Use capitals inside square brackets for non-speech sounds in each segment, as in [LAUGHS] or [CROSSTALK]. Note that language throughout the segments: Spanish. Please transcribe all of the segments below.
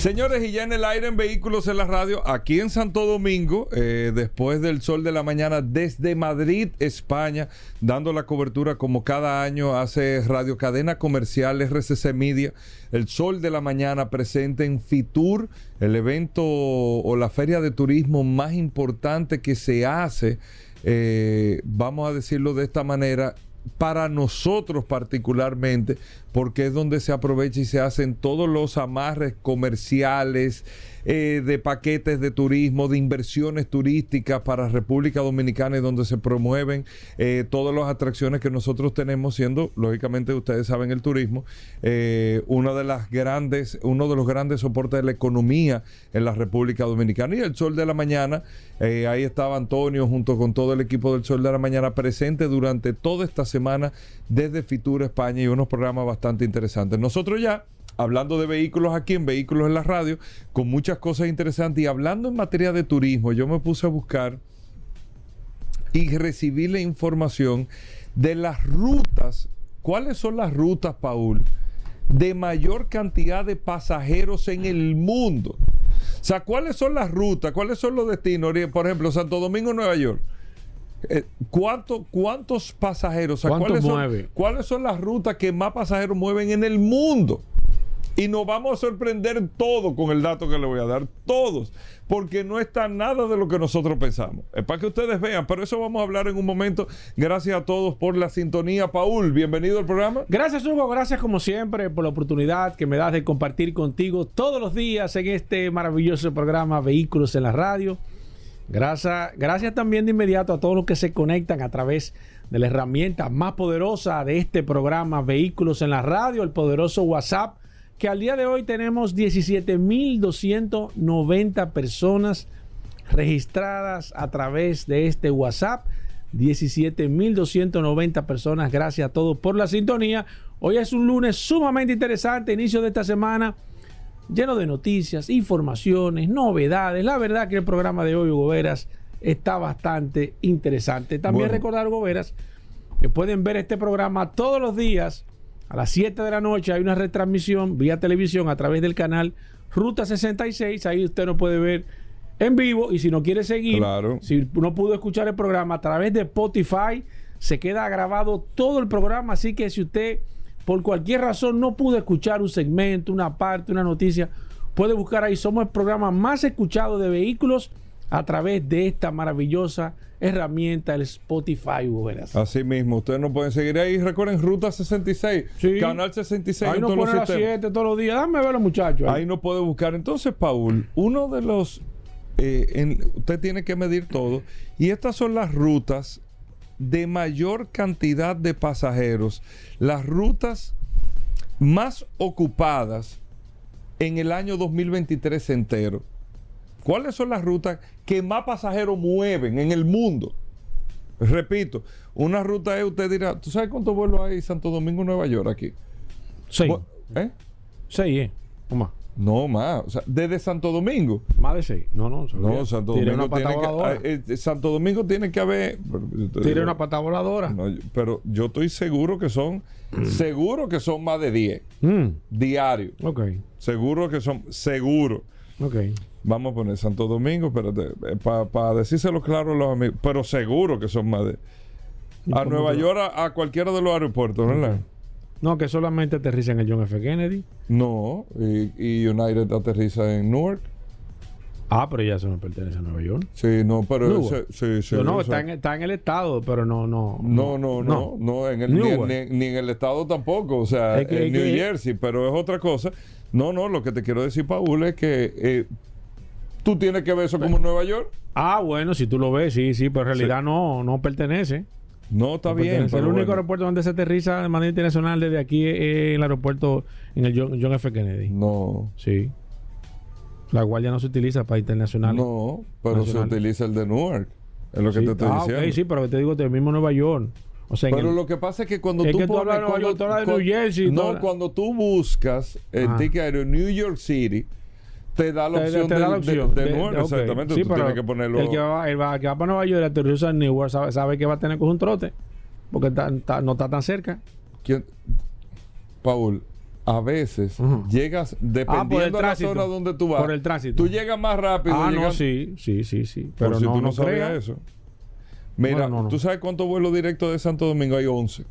Señores, y ya en el aire en Vehículos en la Radio, aquí en Santo Domingo, eh, después del sol de la mañana, desde Madrid, España, dando la cobertura como cada año hace Radio Cadena Comercial RCC Media, el sol de la mañana presente en Fitur, el evento o la feria de turismo más importante que se hace, eh, vamos a decirlo de esta manera, para nosotros particularmente, porque es donde se aprovecha y se hacen todos los amarres comerciales, eh, de paquetes de turismo, de inversiones turísticas para República Dominicana y donde se promueven eh, todas las atracciones que nosotros tenemos, siendo, lógicamente, ustedes saben el turismo, eh, una de las grandes, uno de los grandes soportes de la economía en la República Dominicana. Y el Sol de la Mañana, ahí estaba Antonio junto con todo el equipo del Sol de la Mañana presente durante toda esta semana desde Fitura España y unos programas bastante interesantes. Nosotros ya hablando de vehículos aquí en Vehículos en la Radio, con muchas cosas interesantes. Y hablando en materia de turismo, yo me puse a buscar y recibí la información de las rutas. ¿Cuáles son las rutas, Paul, de mayor cantidad de pasajeros en el mundo? O sea, ¿cuáles son las rutas? ¿Cuáles son los destinos? Por ejemplo, Santo Domingo, Nueva York. Eh, ¿Cuántos pasajeros? ¿cuáles, son, ¿Cuáles son las rutas que más pasajeros mueven en el mundo? Y nos vamos a sorprender todo con el dato que le voy a dar, todos, porque no está nada de lo que nosotros pensamos. Es para que ustedes vean, pero eso vamos a hablar en un momento. Gracias a todos por la sintonía. Paul, bienvenido al programa. Gracias, Hugo. Gracias, como siempre, por la oportunidad que me das de compartir contigo todos los días en este maravilloso programa Vehículos en la Radio. Gracias, gracias también de inmediato a todos los que se conectan a través de la herramienta más poderosa de este programa Vehículos en la Radio, el poderoso WhatsApp que al día de hoy tenemos 17.290 personas registradas a través de este WhatsApp. 17.290 personas. Gracias a todos por la sintonía. Hoy es un lunes sumamente interesante, inicio de esta semana, lleno de noticias, informaciones, novedades. La verdad que el programa de hoy, Hugo está bastante interesante. También recordar, Hugo que pueden ver este programa todos los días a las 7 de la noche hay una retransmisión vía televisión a través del canal Ruta 66. Ahí usted lo puede ver en vivo. Y si no quiere seguir, si no pudo escuchar el programa a través de Spotify, se queda grabado todo el programa. Así que si usted por cualquier razón no pudo escuchar un segmento, una parte, una noticia, puede buscar ahí. Somos el programa más escuchado de vehículos a través de esta maravillosa herramienta, el Spotify, verás. Así mismo, ustedes nos pueden seguir ahí. Recuerden, Ruta 66, Canal 66. Ahí nos pone las 7 todos los días. Dame ver los muchachos. Ahí. nos puede buscar. Entonces, Paul, uno de los... Eh, usted tiene que medir todo. Y estas son las rutas de mayor cantidad de pasajeros. Las rutas más ocupadas en el año 2023 entero. ¿Cuáles son las rutas que más pasajeros mueven en el mundo? Repito, una ruta es, usted dirá, ¿tú sabes cuántos vuelos hay Santo Domingo, Nueva York aquí? Seis. ¿Eh? Seis, ¿eh? ¿O más? No, más. O sea, desde Santo Domingo. Más de seis. No, no. No, Santo Domingo, tiene que, eh, Santo Domingo tiene que haber. Tiene una pata voladora. pero yo estoy seguro que son. seguro que son más de 10. Mm. Diario. Ok. Seguro que son. Seguro. Ok. Vamos a poner Santo Domingo, espérate, eh, para decírselo claro a los amigos, pero seguro que son más de... A Nueva York, a, cualquiera de los aeropuertos, ¿verdad? No, que solamente aterriza en el John F. Kennedy. No, y, United aterriza en Newark. Ah, pero ya eso no pertenece a Nueva York. Sí, no, pero sí, sí. no, está en, está en, el estado, pero no, no. No, no, no, no, en el, ni, en el estado tampoco, o sea, en New Jersey, pero es otra cosa. No, no, lo que te quiero decir, Paul, es que eh, tú tienes que ver eso como Nueva York. Ah, bueno, si tú lo ves, sí, sí, pero en realidad no, no pertenece. No, está bien. el único aeropuerto donde se aterriza de manera internacional desde aquí es el aeropuerto en el John, F. Kennedy. No. Sí. La Guardia no se utiliza para internacional. No, pero se utiliza el de Newark. Es lo que Sí, te estoy ah, diciendo. ok, sí, pero te digo del mismo Nueva York. O sea, Pero el- lo que pasa es que cuando Es tú que tú pones- hablas de Nueva cuando- York, tú hablas de cu- New Jersey, tú no, cuando tú buscas el Ajá. ticket aéreo New York City, te da la opción, te da la de- opción de, de- Newark, ok. exactamente. Sí, tú pero tienes que ponerlo. El que va, el va- el que va para Nueva York, aterriza en Newark, sabe, sabe que va a tener que coger un trote. Porque está- está- no está tan cerca. ¿Quién? Paul, a veces llegas, Ah, el dependiendo de la zona donde tú vas, Por el tránsito. tú llegas más rápido. ah, no, llegas- sí, sí, sí, sí. Por Pero si no, tú no, no sabías crea. eso. Mira, no, no. ¿tú sabes cuántos vuelos directos de Santo Domingo hay? 11.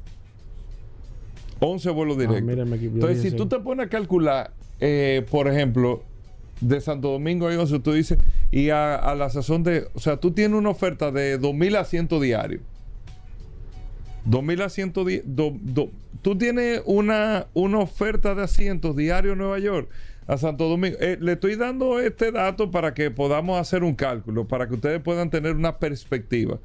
11 vuelos Ah, directos. Entonces, si sí. tú te pones a calcular, eh, por ejemplo, de Santo Domingo 11, tú dices, y a, la sazón de, o sea, tú tienes una oferta de 2.000 asientos diarios. 2.000 asientos di- Tú tienes una, una oferta de asientos diarios en Nueva York a Santo Domingo. Eh, le estoy dando este dato para que podamos hacer un cálculo, para que ustedes puedan tener una perspectiva.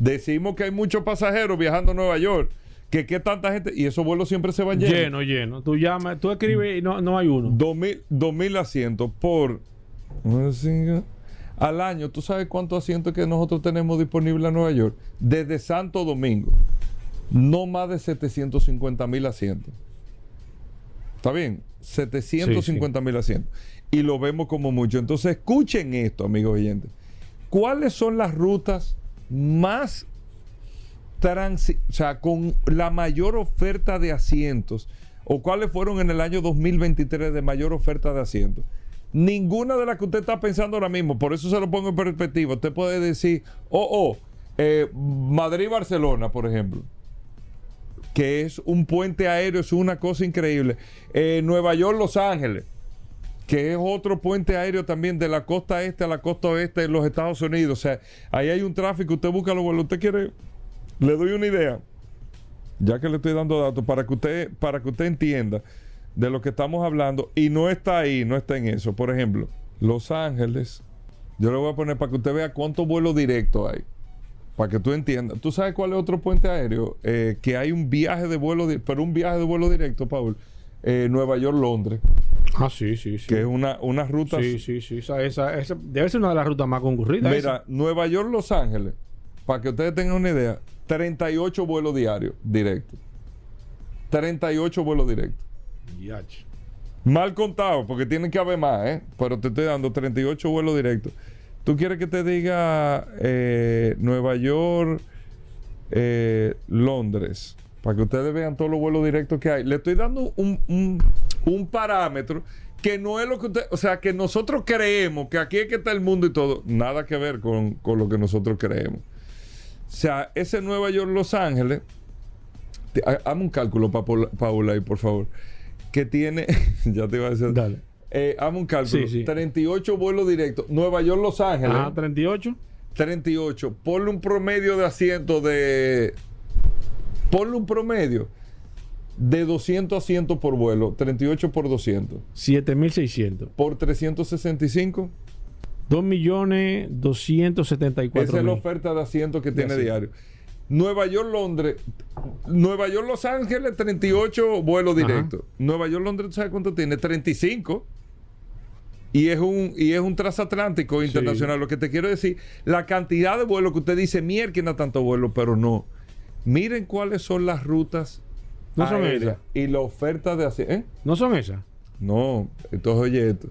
Decimos que hay muchos pasajeros viajando a Nueva York, que qué tanta gente, y esos vuelos siempre se van llenos. Lleno, lleno. Tú llamas, tú escribes y no, no hay uno. 2000, 2000 asientos por al año. ¿Tú sabes cuántos asientos que nosotros tenemos disponibles en Nueva York? Desde Santo Domingo. No más de 750 mil asientos. ¿Está bien? 750 mil asientos. Y lo vemos como mucho. Entonces, escuchen esto, amigos oyentes. ¿Cuáles son las rutas más transi o sea, con la mayor oferta de asientos, o cuáles fueron en el año 2023 de mayor oferta de asientos. Ninguna de las que usted está pensando ahora mismo, por eso se lo pongo en perspectiva. Usted puede decir, oh, oh, eh, Madrid-Barcelona, por ejemplo, que es un puente aéreo, es una cosa increíble. Eh, Nueva York-Los Ángeles, que es otro puente aéreo también de la costa este a la costa oeste de los Estados Unidos. O sea, ahí hay un tráfico, usted busca los vuelos, usted quiere, le doy una idea, ya que le estoy dando datos, para que usted, para que usted entienda de lo que estamos hablando, y no está ahí, no está en eso. Por ejemplo, Los Ángeles, yo le voy a poner para que usted vea cuántos vuelos directos hay. Para que tú entiendas. ¿Tú sabes cuál es otro puente aéreo? Eh, que hay un viaje de vuelo, pero un viaje de vuelo directo, Paul. Eh, Nueva York-Londres, Ah, sí, sí, sí. que es una, una ruta Sí, sí, sí. Esa, esa, esa debe ser una de las rutas más concurridas. Mira, Nueva York, Los Ángeles, para que ustedes tengan una idea, 38 vuelos diarios directos. 38 vuelos directos. Yach. Mal contado, porque tienen que haber más, ¿eh? Pero te estoy dando 38 vuelos directos. ¿Tú quieres que te diga eh, Nueva York, eh, Londres? Para que ustedes vean todos los vuelos directos que hay. Le estoy dando un, un- un parámetro que no es lo que usted, o sea, que nosotros creemos que aquí es que está el mundo y todo. Nada que ver con, con lo que nosotros creemos. O sea, ese Nueva York, Los Ángeles, te- ha- hazme un cálculo, Paula, Paula, ahí, por favor. Que tiene, [LAUGHS] ya te iba a decir. Dale. Eh, hazme un cálculo. Sí, sí. 38 vuelos directos. Nueva York, Los Ángeles. Ajá, 38. 38. Ponle un promedio de asientos de. Ponle un promedio de 200 asientos por vuelo. 38 por 200. 7600. Por 365. 2 millones 274 Esa es la oferta de asientos que tiene diario. Nueva York, Londres. Nueva York, Los Ángeles, 38 vuelos Ajá. directos. Nueva York, Londres, ¿tú ¿sabes cuánto tiene? 35. Y es un, y es un transatlántico Sí. internacional. Lo que te quiero decir, la cantidad de vuelos que usted dice, mierda, tanto vuelo, pero no. Miren cuáles son las rutas No son esas. y la oferta de asientos. ¿Eh? ¿No son esas? No, entonces oye esto.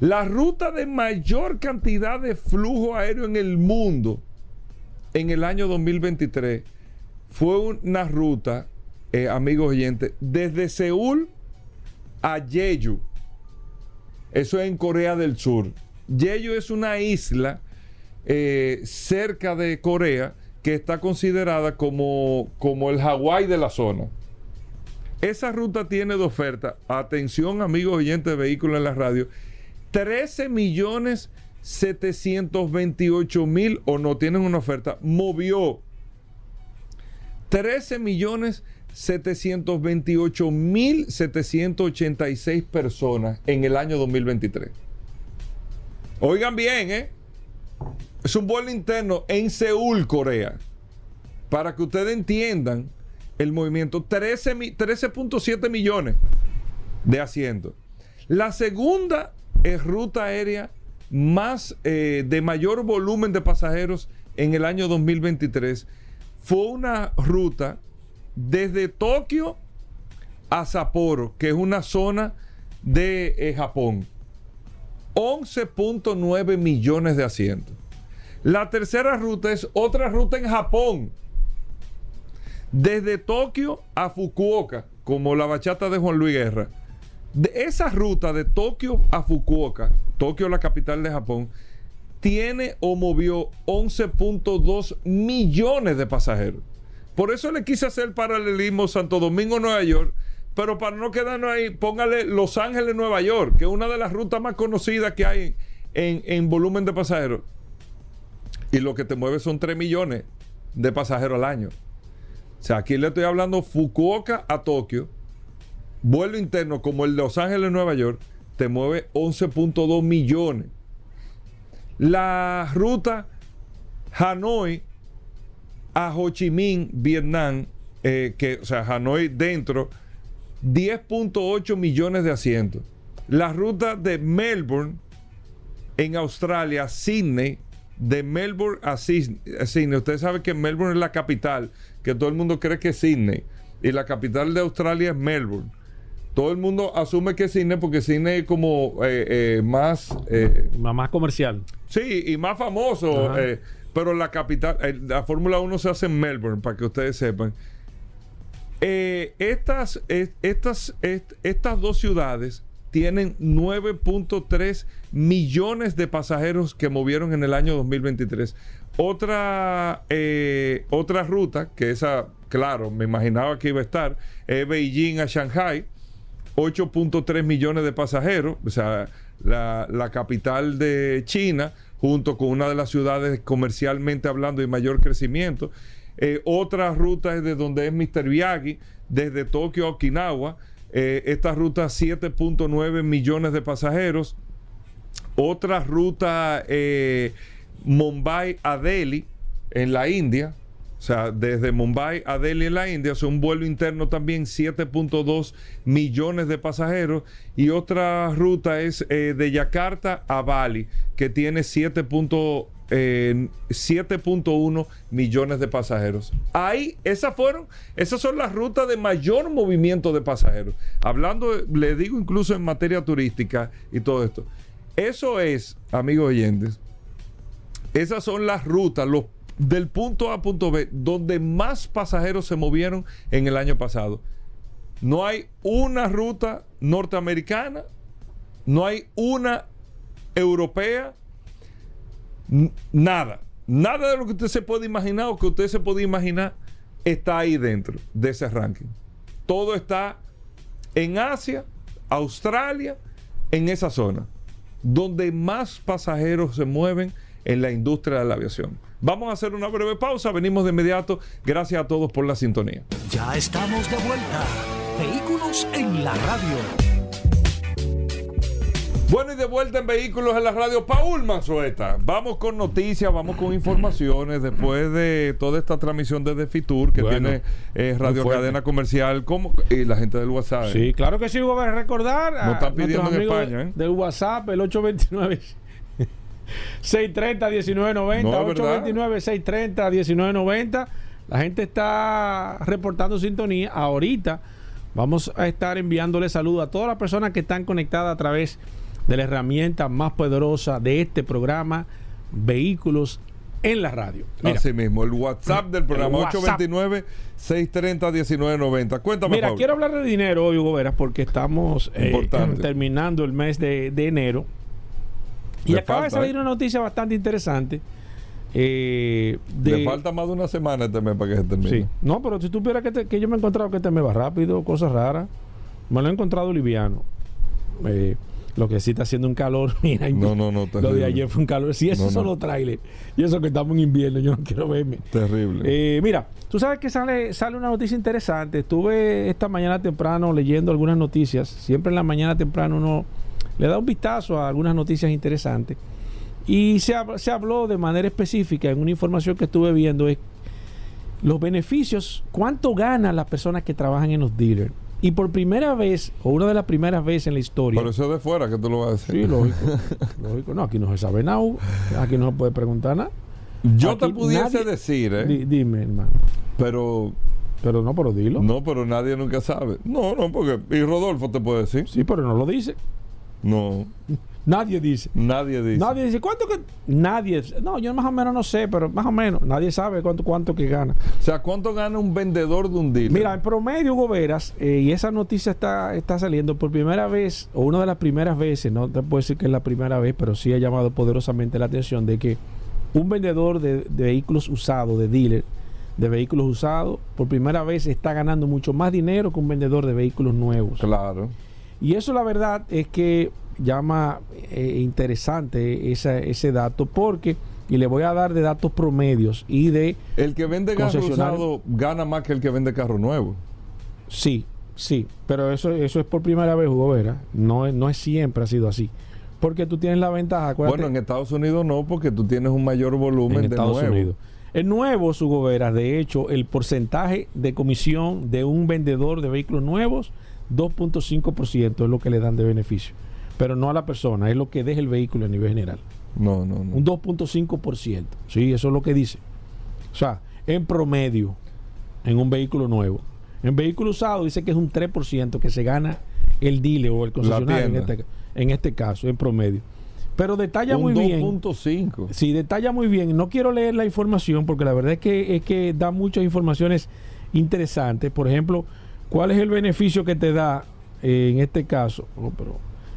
La ruta de mayor cantidad de flujo aéreo en el mundo en el año 2023 fue una ruta, eh, amigos oyentes, desde Seúl a Jeju. Eso es en Corea del Sur. Jeju es una isla eh, cerca de Corea que está considerada como, como el Hawái de la zona. Esa ruta tiene de oferta, atención amigos oyentes de vehículos en la radio, 13 millones 728 mil o no tienen una oferta, movió 13 millones 728 mil 786 personas en el año 2023. Oigan bien, ¿eh? Es un vuelo interno en Seúl, Corea. Para que ustedes entiendan el movimiento, 13 mi- 13.7 millones de asientos. La segunda eh, ruta aérea más eh, de mayor volumen de pasajeros en el año 2023 fue una ruta desde Tokio a Sapporo, que es una zona de eh, Japón. 11.9 millones de asientos. La tercera ruta es otra ruta en Japón. Desde Tokio a Fukuoka, como la bachata de Juan Luis Guerra. De esa ruta de Tokio a Fukuoka, Tokio la capital de Japón, tiene o movió 11.2 millones de pasajeros. Por eso le quise hacer el paralelismo Santo Domingo-Nueva York, pero para no quedarnos ahí, póngale Los Ángeles-Nueva York, que es una de las rutas más conocidas que hay en, en volumen de pasajeros. Y lo que te mueve son 3 millones de pasajeros al año. O sea, aquí le estoy hablando Fukuoka a Tokio, vuelo interno como el de Los Ángeles-Nueva York, te mueve 11.2 millones. La ruta Hanoi a Ho Chi Minh, Vietnam, eh, que, o sea, Hanoi dentro, 10.8 millones de asientos. La ruta de Melbourne en Australia, Sydney, de Melbourne a Sydney. Usted sabe que Melbourne es la capital, que todo el mundo cree que es Sydney. Y la capital de Australia es Melbourne. Todo el mundo asume que es Sydney porque Sydney es como eh, eh, más... Eh, más comercial. Sí, y más famoso. pero la capital, la Fórmula 1 se hace en Melbourne, para que ustedes sepan. estas, estas, estas dos ciudades tienen 9.3 millones de pasajeros que movieron en el año 2023. Otra, eh, otra ruta, que esa, claro, me imaginaba que iba a estar, es Beijing a Shanghai, 8.3 millones de pasajeros, o sea, la, capital de China, junto con una de las ciudades comercialmente hablando de mayor crecimiento. Eh, otra ruta es de donde es Mr. Miyagi, desde Tokio a Okinawa, eh, esta ruta 7.9 millones de pasajeros. Otra ruta eh, Mumbai a Delhi en la India. O sea, desde Mumbai a Delhi en la India, es un vuelo interno también 7.2 millones de pasajeros. Y otra ruta es eh, de Yakarta a Bali, que tiene 7.1 7.1 millones de pasajeros. Ahí, esas fueron, esas son las rutas de mayor movimiento de pasajeros. Hablando, le digo incluso en materia turística y todo esto. Eso es, amigos oyentes, esas son las rutas, los del punto A a punto B, donde más pasajeros se movieron en el año pasado. No hay una ruta norteamericana, no hay una europea, nada. Nada de lo que usted se puede imaginar o que usted se puede imaginar está ahí dentro de ese ranking. Todo está en Asia, Australia, en esa zona, donde más pasajeros se mueven en la industria de la aviación. Vamos a hacer una breve pausa, venimos de inmediato. Gracias a todos por la sintonía. Ya estamos de vuelta. Vehículos en la radio. Bueno, y de vuelta en Vehículos en la Radio, Paul Manzueta. Vamos con noticias, vamos con informaciones después de toda esta transmisión desde Fitur que tiene eh, Radio Cadena Comercial como, y la gente del WhatsApp. ¿eh? Sí, claro que sí, voy a recordar. Nos están pidiendo en España. ¿eh? Del WhatsApp, el 829. 630-1990, 829-630-1990. La gente está reportando sintonía. Ahorita vamos a estar enviándole saludos a todas las personas que están conectadas a través de de la herramienta más poderosa de este programa, Vehículos en la radio. Así mismo, el WhatsApp del programa 829-630-1990. Cuéntame, Mira, quiero hablar de dinero hoy, Hugo Veras, porque estamos eh, terminando el mes de, enero. Y acaba de salir ¿eh? una noticia bastante interesante. Eh, Le falta más de una semana este mes para que se termine. Sí. No, pero si tú supieras que, que yo me he encontrado que este mes va rápido, cosas raras. Me lo he encontrado liviano. Eh, lo que sí está haciendo un calor, [LAUGHS] mira. No, no, no. Lo de ayer fue un calor. Si eso son los trailers. Y eso que estamos en invierno, yo no quiero verme. Terrible. Eh, mira, tú sabes que sale, sale una noticia interesante. Estuve esta mañana temprano leyendo algunas noticias. Siempre en la mañana temprano uno le da un vistazo a algunas noticias interesantes. Y se, se habló de manera específica en una información que estuve viendo es los beneficios, cuánto ganan las personas que trabajan en los dealers. Y por primera vez, o una de las primeras veces en la historia. Por eso es de fuera que tú lo vas a decir. Sí, lógico. [LAUGHS] lógico. No, aquí no se sabe nada. Aquí no se puede preguntar nada. Yo Aquí te pudiese nadie- decir, ¿eh? Di- dime, hermano. Pero Pero no, pero dilo. no, pero nadie nunca sabe. No, no, porque y Rodolfo te puede decir. Sí, pero no lo dice. No, Nadie dice. nadie dice. Nadie dice, ¿cuánto que.? Nadie. No, yo más o menos no sé, pero más o menos. Nadie sabe cuánto, cuánto que gana. O sea, ¿cuánto gana un vendedor de un dealer? Mira, en promedio, Hugo Veras, eh, y esa noticia está, está saliendo por primera vez, o una de las primeras veces, no te puedo decir que es la primera vez, pero sí ha llamado poderosamente la atención de que un vendedor de, de vehículos usados, de dealer, de vehículos usados, por primera vez está ganando mucho más dinero que un vendedor de vehículos nuevos. Claro. Y eso la verdad es que llama eh, interesante esa- ese dato porque, y le voy a dar de datos promedios y de, El que vende carro usado gana más que el que vende carro nuevo. sí, sí, pero eso, eso es por primera vez, Hugo Vera, no, no es siempre ha sido así. Porque tú tienes la ventaja, acuérdate, Bueno, en Estados Unidos no, porque tú tienes un mayor volumen en de Estados nuevo. Unidos. En nuevo, Hugo Vera, de hecho, el porcentaje de comisión de un vendedor de vehículos nuevos, 2.5% es lo que le dan de beneficio. Pero no a la persona, es lo que deja el vehículo a nivel general. No, no, no. Un 2.5%. Sí, eso es lo que dice. O sea, en promedio, en un vehículo nuevo. En vehículo usado dice que es un 3% que se gana el dealer o el concesionario en este, en este caso, en promedio. Pero detalla un muy bien. 2.5. Sí, detalla muy bien. No quiero leer la información porque la verdad es que, es que da muchas informaciones interesantes. Por ejemplo, ¿cuál es el beneficio que te da eh, en este caso? Oh, pero,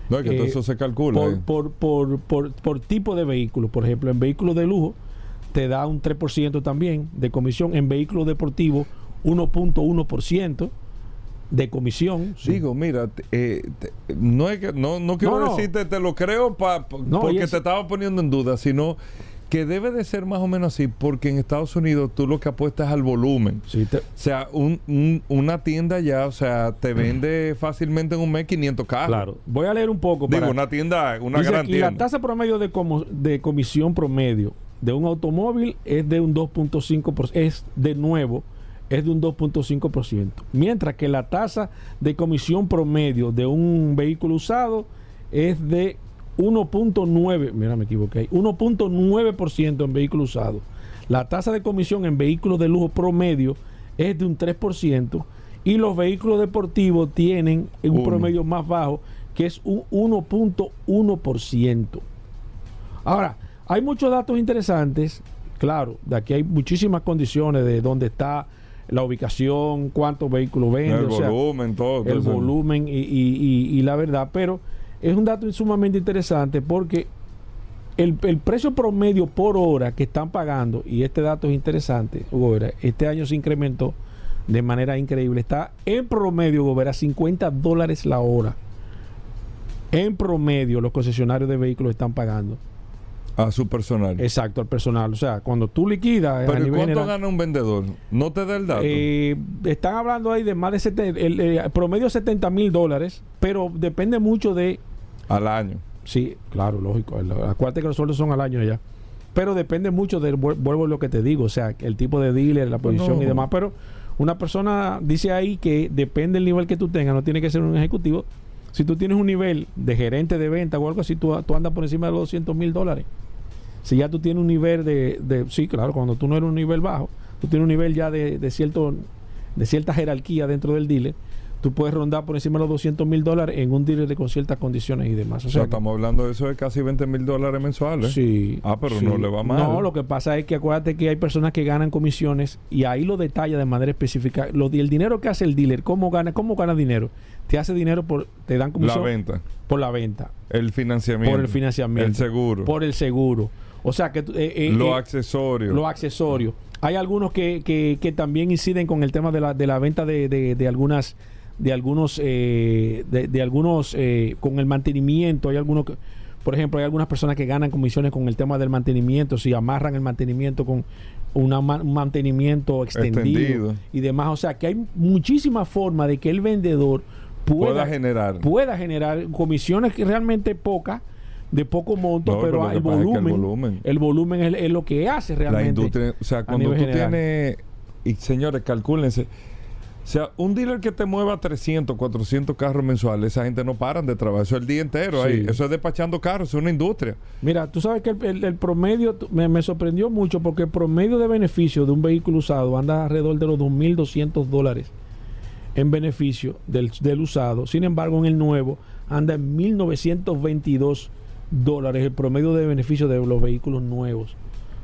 No, es que todo eh, eso se calcula. por, eh. por, por, por, por tipo de vehículo. Por ejemplo, en vehículos de lujo te da un 3% también de comisión. En vehículos deportivos, 1.1% de comisión. Sí. Digo, mira, eh, te- no es que no, no quiero No, no. decirte te lo creo pa- pa- No, y porque es- te estaba poniendo en duda, sino que debe de ser más o menos así, porque en Estados Unidos tú lo que apuestas al volumen. Sí, te- O sea, un- un- una tienda ya, o sea, te vende fácilmente en un mes 500 carros. claro. Voy a leer un poco. Digo, para- una tienda, una Dice gran aquí, la tienda. tasa promedio de, como- de comisión promedio de un automóvil es de un 2.5%, es de nuevo, es de un 2.5%, mientras que la tasa de comisión promedio de un vehículo usado es de 1.9, mira, me equivoqué, ahí, 1.9% en vehículo usado. La tasa de comisión en vehículos de lujo promedio es de un 3% y los vehículos deportivos tienen un Uno. promedio más bajo que es un 1.1%. Ahora, hay muchos datos interesantes. Claro, de aquí hay muchísimas condiciones de dónde está la ubicación, cuántos vehículos vende, el o sea, volumen, todo. el todo volumen y, y- y- y la verdad. Pero es un dato sumamente interesante porque el, el precio promedio por hora que están pagando, y este dato es interesante, Hugo Vera, este año se incrementó de manera increíble. Está en promedio, Hugo Vera, 50 dólares la hora. En promedio, los concesionarios de vehículos están pagando. A su personal. Exacto, al personal. O sea, cuando tú liquidas a Pero ¿y nivel cuánto general, gana un vendedor? No te da el dato. eh, están hablando ahí de más de 70, el, eh, promedio 70 mil dólares, pero depende mucho de al año. Sí, claro, lógico. Acuérdate que los sueldos son al año ya. Pero depende mucho del, vuel- vuelvo a lo que te digo, o sea, el tipo de dealer, la posición y demás. Pero una persona dice ahí que depende del nivel que tú tengas, no tiene que ser un ejecutivo. Si tú tienes un nivel de gerente de venta o algo así, tú, tú andas por encima de los 200 mil dólares. Si ya tú tienes un nivel de, de- Sí, claro, cuando tú no eres un nivel bajo, tú tienes un nivel ya de, de cierto, de cierta jerarquía dentro del dealer, tú puedes rondar por encima de los 200 mil dólares en un dealer de con ciertas condiciones y demás. O O sea, estamos hablando de eso de casi 20 mil dólares mensuales. Sí. Ah, pero sí. no le va mal. No, lo que pasa es que acuérdate que hay personas que ganan comisiones y ahí lo detalla de manera específica. Lo, el dinero que hace el dealer, ¿cómo gana? ¿Cómo gana dinero? Te hace dinero por, te dan La comisión venta, por la venta, el financiamiento, por el financiamiento, el seguro, por el seguro. O sea que eh, eh, los eh, accesorios. los accesorios. Hay algunos que, que- que también inciden con el tema de la, de la venta de, de- de algunas de algunos eh, de, de algunos eh, con el mantenimiento hay algunos que por ejemplo hay algunas personas que ganan comisiones con el tema del mantenimiento si amarran el mantenimiento con una un mantenimiento extendido, Extendido. y demás o sea que hay muchísimas formas de que el vendedor pueda, pueda generar. pueda generar comisiones que realmente pocas de poco monto No, pero el pasa es que el volumen, volumen. el volumen es, es lo que hace realmente la industria, o sea, cuando tú general. tienes, y señores, calcúlense, O sea, un dealer que te mueva 300, 400 carros mensuales, esa gente no paran de trabajar. Eso es el día entero ahí. Eso es despachando carros, es una industria. Mira, tú sabes que el, el- el promedio me sorprendió mucho porque el promedio de beneficio de un vehículo usado anda alrededor de los 2.200 dólares en beneficio del, del usado. Sin embargo, en el nuevo anda en 1.922 dólares el promedio de beneficio de los vehículos nuevos.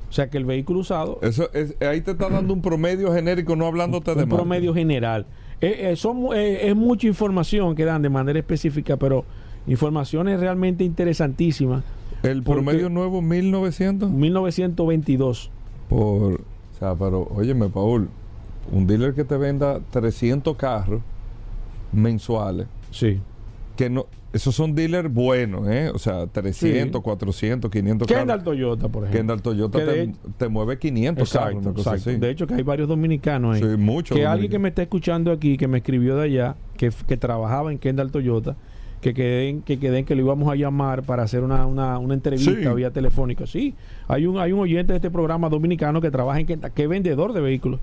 O sea que el vehículo usado Eso es, ahí te está dando un promedio genérico, no hablándote de un más. promedio general. Eh, eh, son eh, es mucha información que dan de manera específica, pero informaciones realmente interesantísimas. El promedio nuevo, 1900. 1922. Por, o sea, pero, óyeme, Paul, un dealer que te venda 300 carros mensuales, Sí. Que no, esos son dealers buenos, ¿eh? O sea, 300, Sí. 400, 500 Kendall carros. Toyota, por ejemplo. Kendall Toyota te, te mueve 500 carros, Exacto, una cosa exacto. así. De hecho, que hay varios dominicanos ahí. Sí, muchos que alguien que me está escuchando aquí, que me escribió de allá, que, que trabajaba en Kendall Toyota, que queden, que queden que lo íbamos a llamar para hacer una, una, una entrevista Sí. vía telefónica. Sí, hay un, hay un oyente de este programa dominicano que trabaja en Kendall, que es vendedor de vehículos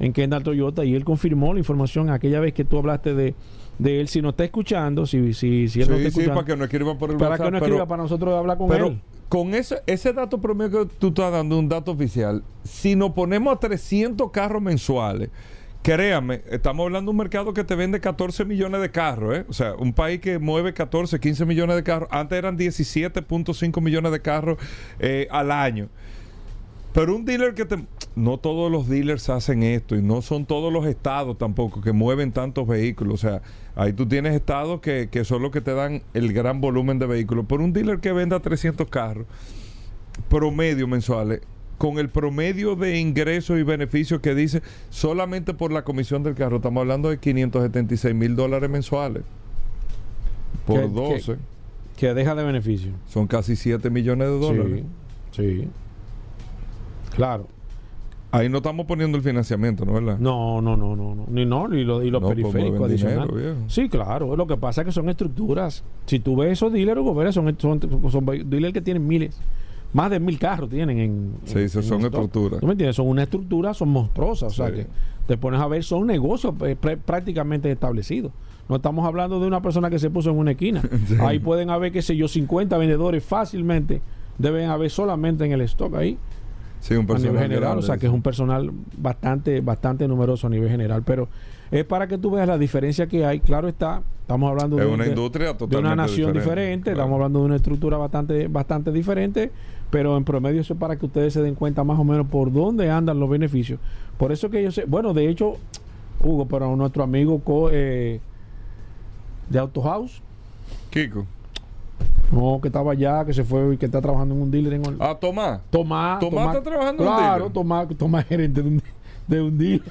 en Kendall Toyota y él confirmó la información aquella vez que tú hablaste de, de él. Si no está escuchando, si, si, si él no Sí, está sí, escuchando, para que no escriba por el para WhatsApp. que no pero- escriba para nosotros hablar con Pero él. con ese, ese dato promedio que tú estás dando, un dato oficial, si nos ponemos a 300 carros mensuales, créame, estamos hablando de un mercado que te vende 14 millones de carros, ¿eh? O sea, un país que mueve 14, 15 millones de carros. Antes eran 17.5 millones de carros eh, al año. Pero un dealer que te... No todos los dealers hacen esto y no son todos los estados tampoco que mueven tantos vehículos. O sea, ahí tú tienes estados que, que son los que te dan el gran volumen de vehículos. Pero un dealer que venda 300 carros promedio mensuales, con el promedio de ingresos y beneficios que dice solamente por la comisión del carro, estamos hablando de 576 mil dólares mensuales. Por Que- 12, Que deja de beneficio. son casi 7 millones de dólares. Sí, sí. Claro. Ahí no estamos poniendo el financiamiento, ¿no es verdad? No, no, no, no, no. Ni no, ni, lo- y los No, pues, periféricos dinero, adicionales. Sí, claro. Lo que pasa es que son estructuras. Si tú ves esos dealers, Hugo, son, son, son dealers que tienen miles, más de mil carros tienen en. Sí, en- eso en son estructuras. ¿Tú me entiendes? Son una estructura, son monstruosas. O sea que te pones a ver, son negocios eh, pr- prácticamente establecidos. No estamos hablando de una persona que se puso en una esquina. [LAUGHS] Sí. Ahí pueden haber, qué sé yo, 50 vendedores fácilmente. Deben haber solamente en el stock ahí Sí, un a nivel personal general, grande, o sea que es un personal bastante, bastante numeroso a nivel general, pero es para que tú veas la diferencia que hay. Claro está, estamos hablando Es de, una industria de una nación diferente, claro. estamos hablando de una estructura bastante, bastante diferente, pero en promedio eso es para que ustedes se den cuenta más o menos por dónde andan los beneficios. Por eso que yo sé, bueno, de hecho, Hugo, pero nuestro amigo co- eh, de Auto House, Kiko. No, que estaba allá, que se fue y que está trabajando en un dealer en Or- Ah, Tomás. Tomás. Tomás está trabajando en un Claro, dealer. Tomás, Tomás es gerente de un, de un dealer.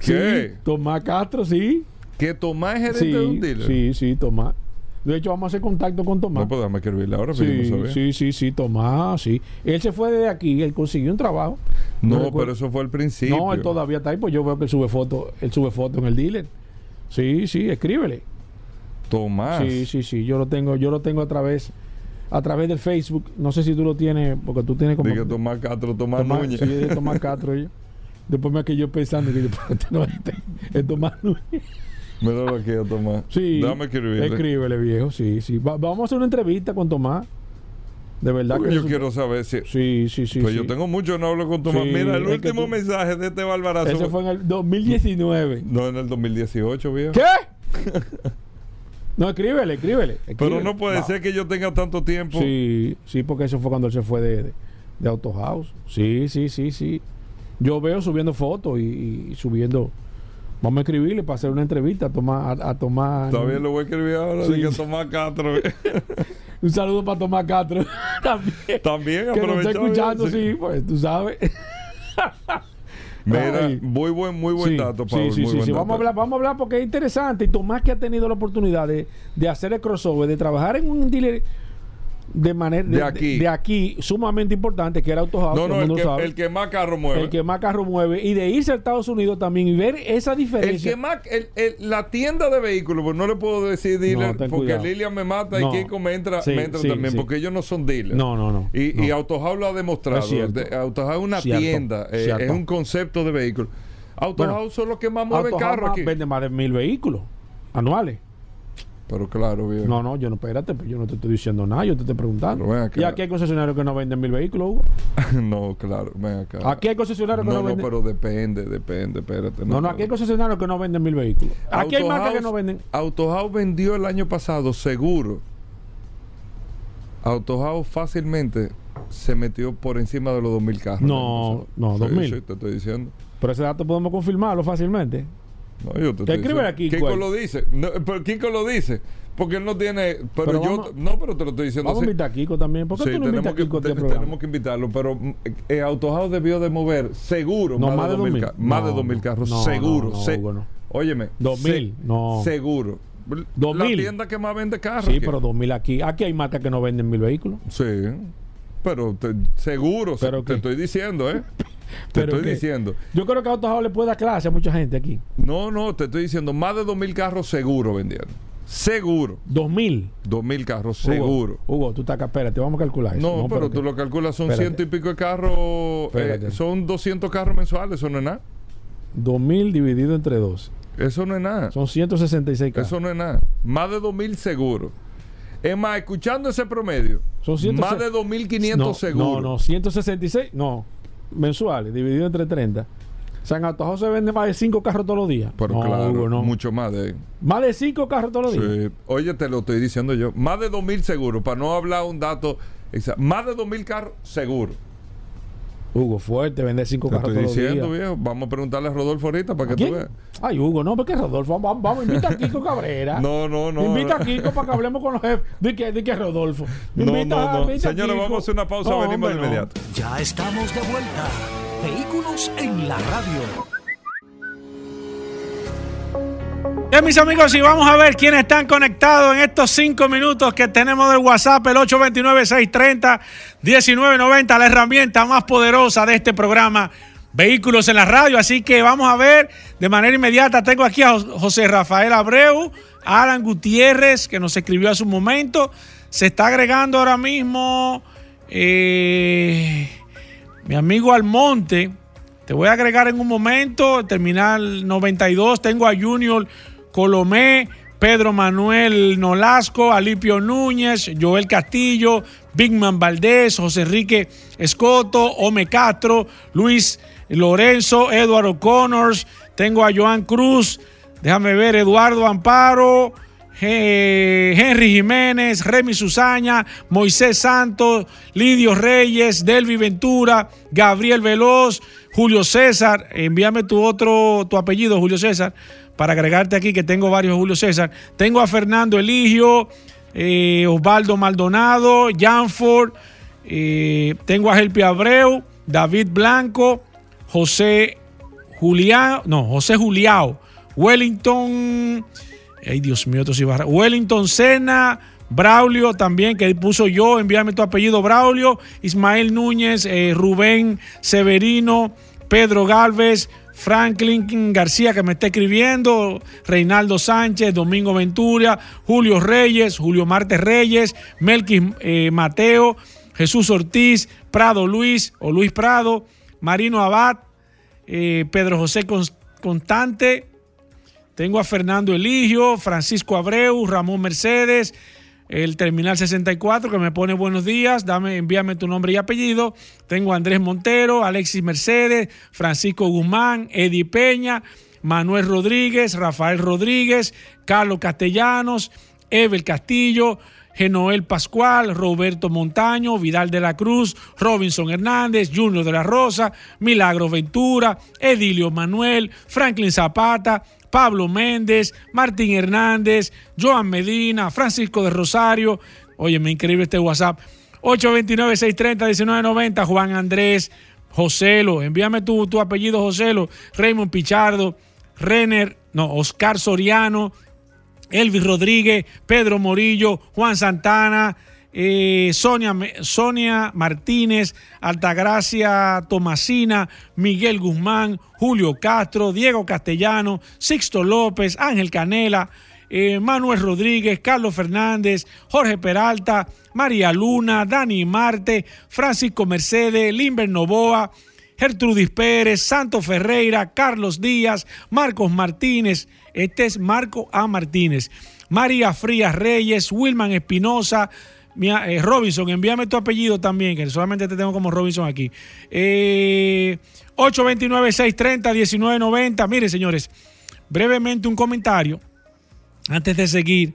¿Qué? Sí, Tomás Castro, sí. Que Tomás es gerente Sí, de un dealer. sí, sí, Tomás. De hecho, vamos a hacer contacto con Tomás. No, déjame escribirle ahora, no sí, sí, sí, sí, Tomás, sí. Él se fue de aquí, él consiguió un trabajo. No, pero eso fue al principio. No, él todavía está ahí, pues yo veo que él sube foto, él sube foto en el dealer. Sí, sí, escríbele. Tomás. Sí, sí, sí, yo lo tengo, yo lo tengo a través a través del Facebook. No sé si tú lo tienes, porque tú tienes como Dije Tomás Castro, Tomás, Tomás, Núñez. sí, es Tomás Castro. yo. Después me quedé yo pensando que yo, este no, este es Tomás Núñez. Míralo aquí a Tomás. Sí. Dame escribirle. Escríbele, viejo. Sí, sí. Va- vamos a hacer una entrevista con Tomás. De verdad Porque que yo eso- quiero saber si. Sí, sí, sí. pues sí. yo tengo mucho, no hablo con Tomás. Sí, Mira, el último tú- mensaje de este barbarazo. Ese fue en el 2019. No, en el 2018, viejo. ¿Qué? [LAUGHS] no, escríbele, escríbele. Pero no puede ser que yo tenga tanto tiempo. Sí, sí, porque eso fue cuando él se fue de, de, de Auto House. Sí, sí, sí, sí. Yo veo subiendo fotos y, y subiendo. Vamos a escribirle para hacer una entrevista a Tomás. A, a Tomás Todavía lo voy a escribir ahora. Sí. Dije Tomás Castro. [LAUGHS] Un saludo para Tomás Castro. [LAUGHS] También. También que nos está escuchando, sí. sí, pues tú sabes. [LAUGHS] Mira, Ay. muy buen, muy buen sí, dato, sí, Pablo. sí, sí, sí. dato. Vamos a hablar, vamos a hablar porque es interesante. Y Tomás que ha tenido la oportunidad de, de hacer el crossover, de trabajar en un dealer de manera De aquí. de aquí sumamente importante, que era Auto House, No, no, el el que, sabe. el que más carro mueve. el que más carro mueve y de irse a Estados Unidos también y ver esa El diferencia. que más, el- el- la tienda de vehículos, pues no le puedo decir dealer No, porque. Lilian me mata y Kiko me entra, Sí, me entra sí, también, sí. porque ellos no son dealers. no, no, no. Y, y Autohouse lo ha demostrado. Autohouse es una Cierto, tienda, eh, es un concepto de vehículo. Autohouse Bueno, son los que más mueven Autohouse carros más- aquí. vende más de mil vehículos anuales. Pero claro. No, no, yo no, espérate, yo no te estoy diciendo nada, yo te estoy preguntando. Pero ven acá. Y aquí hay concesionarios que no venden mil vehículos, Hugo. [LAUGHS] no, claro, ven acá. Aquí hay concesionarios que no, no, no, venden. pero depende, depende, espérate. no, no, aquí hay concesionarios que no venden mil vehículos. Aquí hay marcas que no venden. Autohouse vendió el año pasado, seguro. Autohouse fácilmente se metió por encima de los 2.000 carros. No, no, Sí, 2.000. Sí, te estoy diciendo. Pero ese dato podemos confirmarlo fácilmente. No, yo te aquí, Kiko lo dice. No, pero Kiko lo dice. Porque él no tiene. Pero, Pero yo. vamos- no, pero te lo estoy diciendo Vamos a así. invitar a Kiko también. ¿Por qué Sí, tú no a tenemos, que, Kiko a te- tenemos que invitarlo, pero eh, Autohouse debió de mover seguro No, más, de 2.000 ca- más de No, 2.000 no, carros, seguro. se-. Óyeme, 2.000, no. Seguro. La 2.000. tienda que más vende carros. Sí, aquí. pero 2000 aquí. Aquí hay marcas que no venden mil vehículos. Sí, pero te- seguro, se- ¿Pero te estoy diciendo, ¿eh? [LAUGHS] te ¿Pero estoy diciendo. Yo creo que AutoHouse le puede dar clase a mucha gente aquí. No, no, te estoy diciendo, más de 2.000 carros seguro vendiendo. Seguro. 2000. 2.000 carros Hugo, seguro. Hugo, tú estás acá, espérate, vamos a calcular eso. No, pero tú lo calculas, son Espérate. ciento y pico de carros, eh, son 200 carros mensuales, eso no es nada. 2000 dividido entre 12. Eso no es nada. Son 166 carros. Eso no es nada. Más de 2.000 seguro. Es más, escuchando ese promedio, Son 100 más de 2.500 no, seguro. No, no, 166, no, mensuales, dividido entre 30. O sea, en Autohouse se vende más de 5 carros todos los días. Pero no, claro, Hugo, no. mucho más de... Más de 5 carros todos los días. Sí. Oye, te lo estoy diciendo yo. Más de 2.000 seguro, para no hablar un dato exacto. Más de 2.000 carros seguro. Hugo, fuerte, vende 5 Te carros estoy todos los diciendo, días. viejo. Vamos a preguntarle a Rodolfo ahorita para que ¿Quién? tú veas. Ay, Hugo, no, porque Rodolfo, vamos, vamos, invita a Kiko Cabrera. [LAUGHS] No, no, no. invita no. a Kiko para que hablemos con los jefes. Di que, di que Rodolfo. No, Invita- no, no. invita a Señores, Kiko. vamos a hacer una pausa. No, venimos de no. inmediato. Ya estamos de vuelta. Vehículos en la radio. Bien, mis amigos, y vamos a ver quiénes están conectados en estos cinco minutos que tenemos del WhatsApp, el 829-630-1990, la herramienta más poderosa de este programa, Vehículos en la Radio. Así que vamos a ver de manera inmediata. Tengo aquí a Jos- José Rafael Abreu, Alan Gutiérrez, que nos escribió hace un momento. Se está agregando ahora mismo eh, mi amigo Almonte. Te voy a agregar en un momento, terminal 92. Tengo a Junior Colomé, Pedro Manuel Nolasco, Alipio Núñez, Joel Castillo, Bigman Valdés, José Enrique Escoto, Ome Castro, Luis Lorenzo, Eduardo Connors. Tengo a Joan Cruz, déjame ver, Eduardo Amparo. Henry Jiménez, Remy Susaña, Moisés Santos, Lidio Reyes, Delvi Ventura, Gabriel Veloz, Julio César. Envíame tu otro, tu apellido, Julio César, para agregarte aquí que tengo varios Julio César. Tengo a Fernando Eligio, eh, Osvaldo Maldonado, Janford, eh, tengo a Gelpi Abreu, David Blanco, José Julián, no, José Juliao, Wellington, ay Dios mío, esto sí Wellington Sena, Braulio también, que puso yo, envíame tu apellido Braulio, Ismael Núñez, eh, Rubén Severino, Pedro Galvez, Franklin García que me está escribiendo, Reinaldo Sánchez, Domingo Ventura, Julio Reyes, Julio Martes Reyes, Melquis eh, Mateo, Jesús Ortiz, Prado Luis o Luis Prado, Marino Abad, eh, Pedro José Cons- Constante, tengo a Fernando Eligio, Francisco Abreu, Ramón Mercedes, el Terminal 64 que me pone buenos días, envíame tu nombre y apellido. Tengo a Andrés Montero, Alexis Mercedes, Francisco Guzmán, Eddie Peña, Manuel Rodríguez, Rafael Rodríguez, Carlos Castellanos, Evel Castillo, Genoel Pascual, Roberto Montaño, Vidal de la Cruz, Robinson Hernández, Junior de la Rosa, Milagros Ventura, Edilio Manuel, Franklin Zapata, Pablo Méndez, Martín Hernández, Joan Medina, Francisco de Rosario. Oye, me increíble este WhatsApp. 829-630-1990, Juan Andrés, Joselo, envíame tu, tu apellido Joselo, Raymond Pichardo, Renner, no, Oscar Soriano, Elvis Rodríguez, Pedro Morillo, Juan Santana, eh, Sonia, Sonia Martínez, Altagracia Tomasina, Miguel Guzmán, Julio Castro, Diego Castellano, Sixto López, Ángel Canela, eh, Manuel Rodríguez, Carlos Fernández, Jorge Peralta, María Luna, Dani Marte, Francisco Mercedes, Limber Novoa, Gertrudis Pérez, Santo Ferreira, Carlos Díaz, Marcos Martínez. Este es Marco A. Martínez. María Frías Reyes, Wilman Espinosa, eh, Robinson, envíame tu apellido también, que solamente te tengo como Robinson aquí. 829-630-1990. Eh, Mire, señores, brevemente un comentario antes de seguir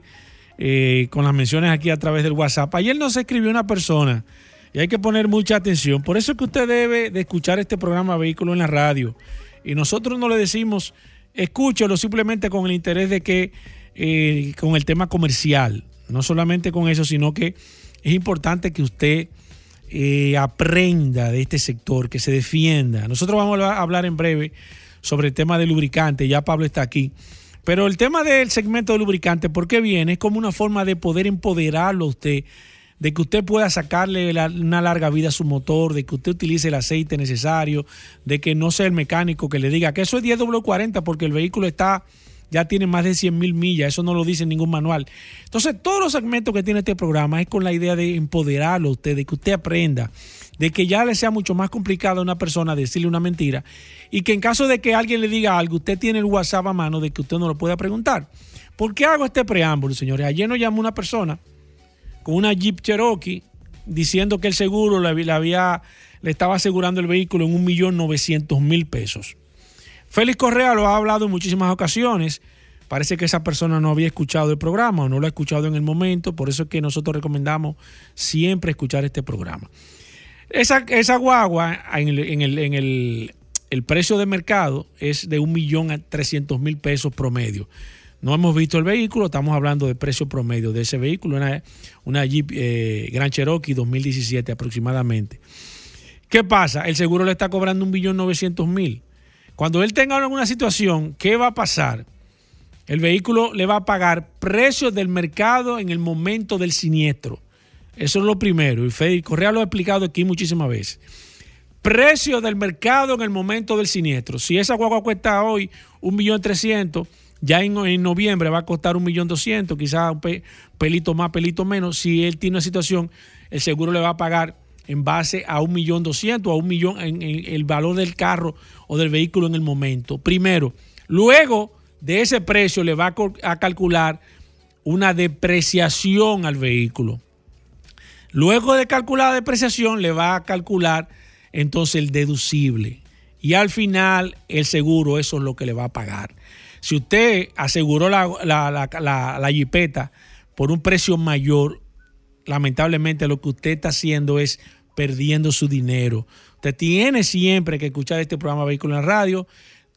eh, con las menciones aquí a través del WhatsApp. Ayer nos escribió una persona y hay que poner mucha atención. Por eso es que usted debe de escuchar este programa Vehículo en la radio. Y nosotros no le decimos, escúchelo simplemente con el interés de que, eh, con el tema comercial. No solamente con eso, sino que es importante que usted eh, aprenda de este sector, que se defienda. Nosotros vamos a hablar en breve sobre el tema de lubricante. Ya Pablo está aquí. Pero el tema del segmento de lubricante, ¿por qué viene? Es como una forma de poder empoderarlo a usted, de que usted pueda sacarle una larga vida a su motor, de que usted utilice el aceite necesario, de que no sea el mecánico que le diga que eso es 10W40 porque el vehículo está ya tiene más de 100 mil millas, eso no lo dice ningún manual. Entonces, todos los segmentos que tiene este programa es con la idea de empoderarlo a usted, de que usted aprenda, de que ya le sea mucho más complicado a una persona decirle una mentira y que en caso de que alguien le diga algo, usted tiene el WhatsApp a mano de que usted no lo pueda preguntar. ¿Por qué hago este preámbulo, señores? Ayer nos llamó una persona con una Jeep Cherokee diciendo que el seguro le, le estaba asegurando el vehículo en 1.900.000 pesos. Félix Correa lo ha hablado en muchísimas ocasiones. Parece que esa persona no había escuchado el programa o no lo ha escuchado en el momento, por eso es que nosotros recomendamos siempre escuchar este programa. Esa, guagua en el, el, precio de mercado es de 1.300.000 pesos promedio. No hemos visto el vehículo, estamos hablando de precio promedio de ese vehículo, una, una Jeep eh, Grand Cherokee 2017 aproximadamente. ¿Qué pasa? El seguro le está cobrando 1.900.000. Cuando él tenga alguna situación, ¿qué va a pasar? El vehículo le va a pagar precios del mercado en el momento del siniestro. Eso es lo primero. Y Fede Correa lo ha explicado aquí muchísimas veces. Precio del mercado en el momento del siniestro. Si esa guagua cuesta hoy 1.300.000, ya en, noviembre va a costar 1.200.000, quizás un pelito más, pelito menos. Si él tiene una situación, el seguro le va a pagar en base a 1.200.000 a un millón en, el valor del carro o del vehículo en el momento. Primero, luego de ese precio le va a, calcular una depreciación al vehículo. Luego de calcular la depreciación, le va a calcular entonces el deducible. Y al final, el seguro, eso es lo que le va a pagar. Si usted aseguró la, la, jipeta por un precio mayor, lamentablemente lo que usted está haciendo es perdiendo su dinero. Usted tiene siempre que escuchar este programa Vehículo en la Radio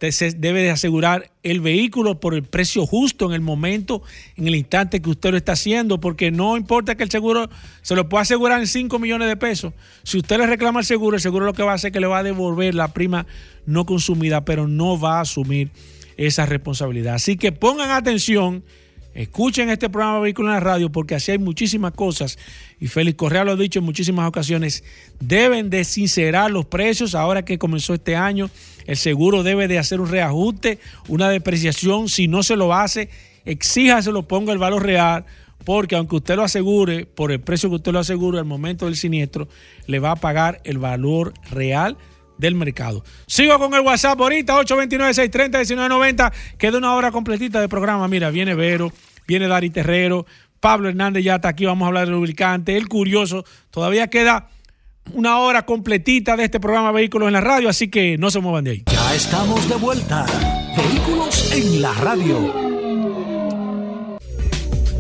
Usted debe de asegurar el vehículo por el precio justo en el momento, en el instante que usted lo está haciendo, porque no importa que el seguro se lo pueda asegurar en 5 millones de pesos. Si usted le reclama el seguro, el seguro lo que va a hacer es que le va a devolver la prima no consumida, pero no va a asumir esa responsabilidad. Así que pongan atención Escuchen este programa Vehículo en la Radio porque así hay muchísimas cosas y Félix Correa lo ha dicho en muchísimas ocasiones, deben de sincerar los precios ahora que comenzó este año, el seguro debe de hacer un reajuste, una depreciación, si no se lo hace, exíjaselo, ponga el valor real porque aunque usted lo asegure, por el precio que usted lo asegure al momento del siniestro, le va a pagar el valor real del mercado. Sigo con el WhatsApp ahorita, 829-630-1990. Queda una hora completita de programa. Mira, viene Vero, viene Dari Terrero, Pablo Hernández ya está aquí, vamos a hablar de lubricante. El curioso, todavía queda una hora completita de este programa Vehículos en la Radio, así que no se muevan de ahí. Ya estamos de vuelta. Vehículos en la Radio.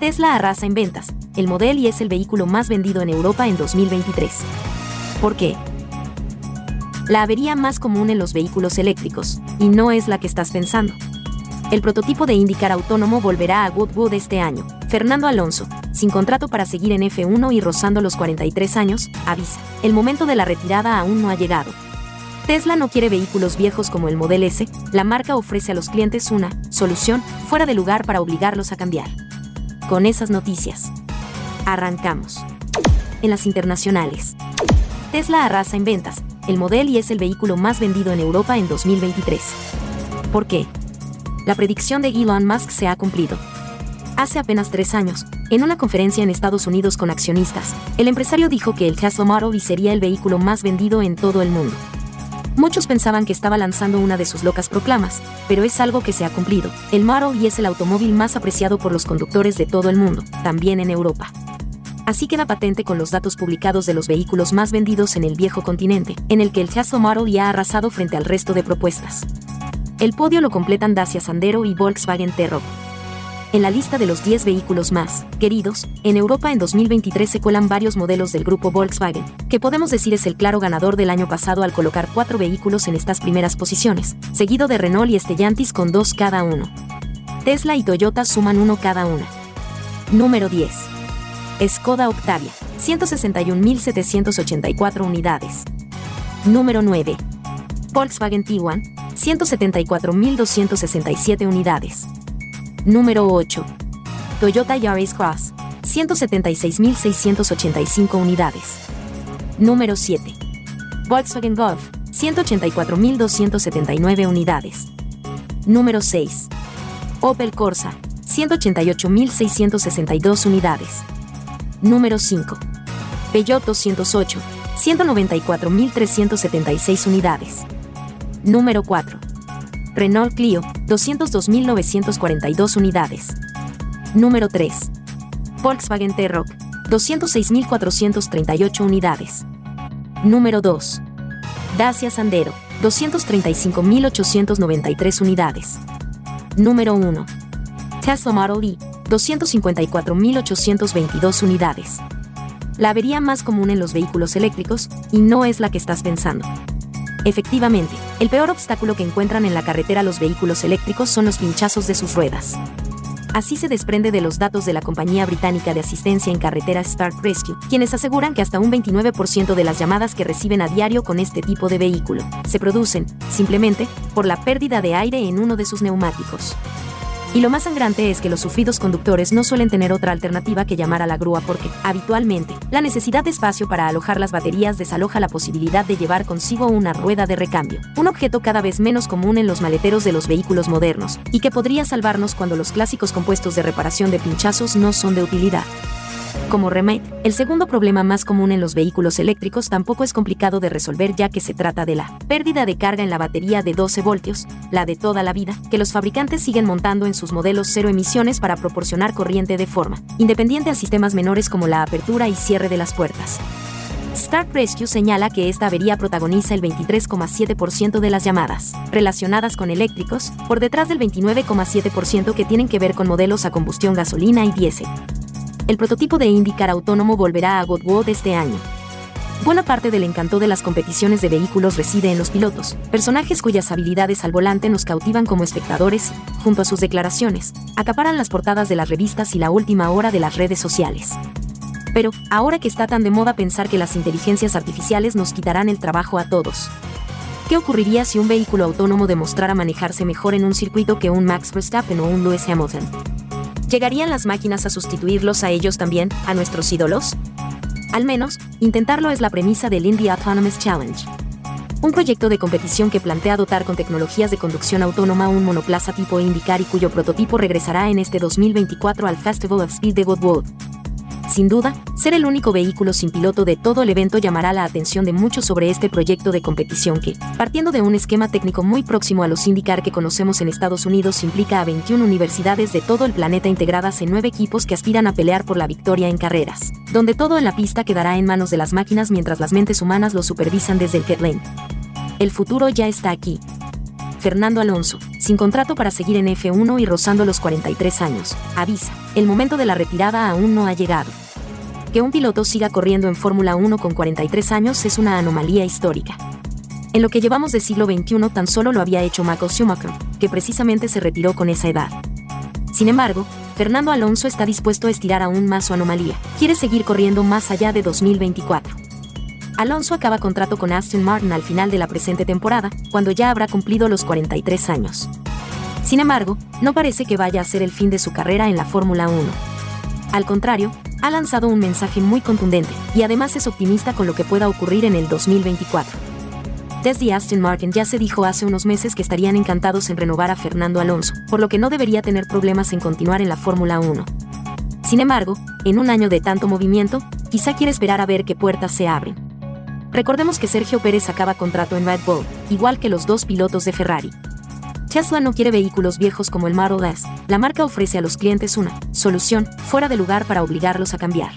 Tesla arrasa en ventas. El Model Y es el vehículo más vendido en Europa en 2023. ¿Por qué? La avería más común en los vehículos eléctricos, y no es la que estás pensando. El prototipo de IndyCar autónomo volverá a Goodwood este año. Fernando Alonso, sin contrato para seguir en F1 y rozando los 43 años, avisa. El momento de la retirada aún no ha llegado. Tesla no quiere vehículos viejos como el Model S, la marca ofrece a los clientes una solución fuera de lugar para obligarlos a cambiar. Con esas noticias, arrancamos. En las internacionales, Tesla arrasa en ventas, el Model Y es el vehículo más vendido en Europa en 2023. ¿Por qué? La predicción de Elon Musk se ha cumplido. Hace apenas tres años, en una conferencia en Estados Unidos con accionistas, el empresario dijo que el Tesla Model Y sería el vehículo más vendido en todo el mundo. Muchos pensaban que estaba lanzando una de sus locas proclamas, pero es algo que se ha cumplido. El Model Y es el automóvil más apreciado por los conductores de todo el mundo, también en Europa. Así queda patente con los datos publicados de los vehículos más vendidos en el viejo continente, en el que el Tesla Model Y ha arrasado frente al resto de propuestas. El podio lo completan Dacia Sandero y Volkswagen T-Roc en la lista de los 10 vehículos más queridos, en Europa en 2023 se cuelan varios modelos del grupo Volkswagen, que podemos decir es el claro ganador del año pasado al colocar cuatro vehículos en estas primeras posiciones, seguido de Renault y Stellantis con dos cada uno. Tesla y Toyota suman uno cada una. Número 10. Skoda Octavia, 161.784 unidades. Número 9. Volkswagen Tiguan, 174.267 unidades. Número 8. Toyota Yaris Cross, 176.685 unidades. Número 7. Volkswagen Golf, 184.279 unidades. Número 6. Opel Corsa, 188.662 unidades. Número 5. Peugeot 208, 194.376 unidades. Número 4. Renault Clio, 202.942 unidades. Número 3. Volkswagen T-Roc, 206.438 unidades. Número 2. Dacia Sandero, 235.893 unidades. Número 1. Tesla Model E, 254.822 unidades. La avería más común en los vehículos eléctricos, y no es la que estás pensando. Efectivamente, el peor obstáculo que encuentran en la carretera los vehículos eléctricos son los pinchazos de sus ruedas. Así se desprende de los datos de la compañía británica de asistencia en carretera Start Rescue, quienes aseguran que hasta un 29% de las llamadas que reciben a diario con este tipo de vehículo se producen, simplemente, por la pérdida de aire en uno de sus neumáticos. Y lo más sangrante es que los sufridos conductores no suelen tener otra alternativa que llamar a la grúa porque, habitualmente, la necesidad de espacio para alojar las baterías desaloja la posibilidad de llevar consigo una rueda de recambio, un objeto cada vez menos común en los maleteros de los vehículos modernos, y que podría salvarnos cuando los clásicos compuestos de reparación de pinchazos no son de utilidad. Como remate, el segundo problema más común en los vehículos eléctricos tampoco es complicado de resolver ya que se trata de la pérdida de carga en la batería de 12 voltios, la de toda la vida, que los fabricantes siguen montando en sus modelos cero emisiones para proporcionar corriente de forma independiente a sistemas menores como la apertura y cierre de las puertas. Start Rescue señala que esta avería protagoniza el 23,7% de las llamadas relacionadas con eléctricos, por detrás del 29,7% que tienen que ver con modelos a combustión gasolina y diésel el prototipo de IndyCar autónomo volverá a Goodwood este año. Buena parte del encanto de las competiciones de vehículos reside en los pilotos, personajes cuyas habilidades al volante nos cautivan como espectadores, junto a sus declaraciones, acaparan las portadas de las revistas y la última hora de las redes sociales. Pero, ahora que está tan de moda pensar que las inteligencias artificiales nos quitarán el trabajo a todos. ¿Qué ocurriría si un vehículo autónomo demostrara manejarse mejor en un circuito que un Max Verstappen o un Lewis Hamilton? ¿Llegarían las máquinas a sustituirlos a ellos también, a nuestros ídolos? Al menos, intentarlo es la premisa del Indy Autonomous Challenge. Un proyecto de competición que plantea dotar con tecnologías de conducción autónoma un monoplaza tipo IndyCar y cuyo prototipo regresará en este 2024 al Festival of Speed de Goodwood. Sin duda, ser el único vehículo sin piloto de todo el evento llamará la atención de muchos sobre este proyecto de competición que, partiendo de un esquema técnico muy próximo a los IndyCar que conocemos en Estados Unidos, implica a 21 universidades de todo el planeta integradas en nueve equipos que aspiran a pelear por la victoria en carreras, donde todo en la pista quedará en manos de las máquinas mientras las mentes humanas lo supervisan desde el pit lane. El futuro ya está aquí. Fernando Alonso, sin contrato para seguir en F1 y rozando los 43 años, avisa, el momento de la retirada aún no ha llegado. Que un piloto siga corriendo en Fórmula 1 con 43 años es una anomalía histórica. En lo que llevamos de siglo XXI tan solo lo había hecho Michael Schumacher, que precisamente se retiró con esa edad. Sin embargo, Fernando Alonso está dispuesto a estirar aún más su anomalía, quiere seguir corriendo más allá de 2024. Alonso acaba contrato con Aston Martin al final de la presente temporada, cuando ya habrá cumplido los 43 años. Sin embargo, no parece que vaya a ser el fin de su carrera en la Fórmula 1. Al contrario, ha lanzado un mensaje muy contundente y además es optimista con lo que pueda ocurrir en el 2024. Desde Aston Martin ya se dijo hace unos meses que estarían encantados en renovar a Fernando Alonso, por lo que no debería tener problemas en continuar en la Fórmula 1. Sin embargo, en un año de tanto movimiento, quizá quiere esperar a ver qué puertas se abren. Recordemos que Sergio Pérez acaba contrato en Red Bull, igual que los dos pilotos de Ferrari. Tesla no quiere vehículos viejos como el Model S. La marca ofrece a los clientes una solución fuera de lugar para obligarlos a cambiar.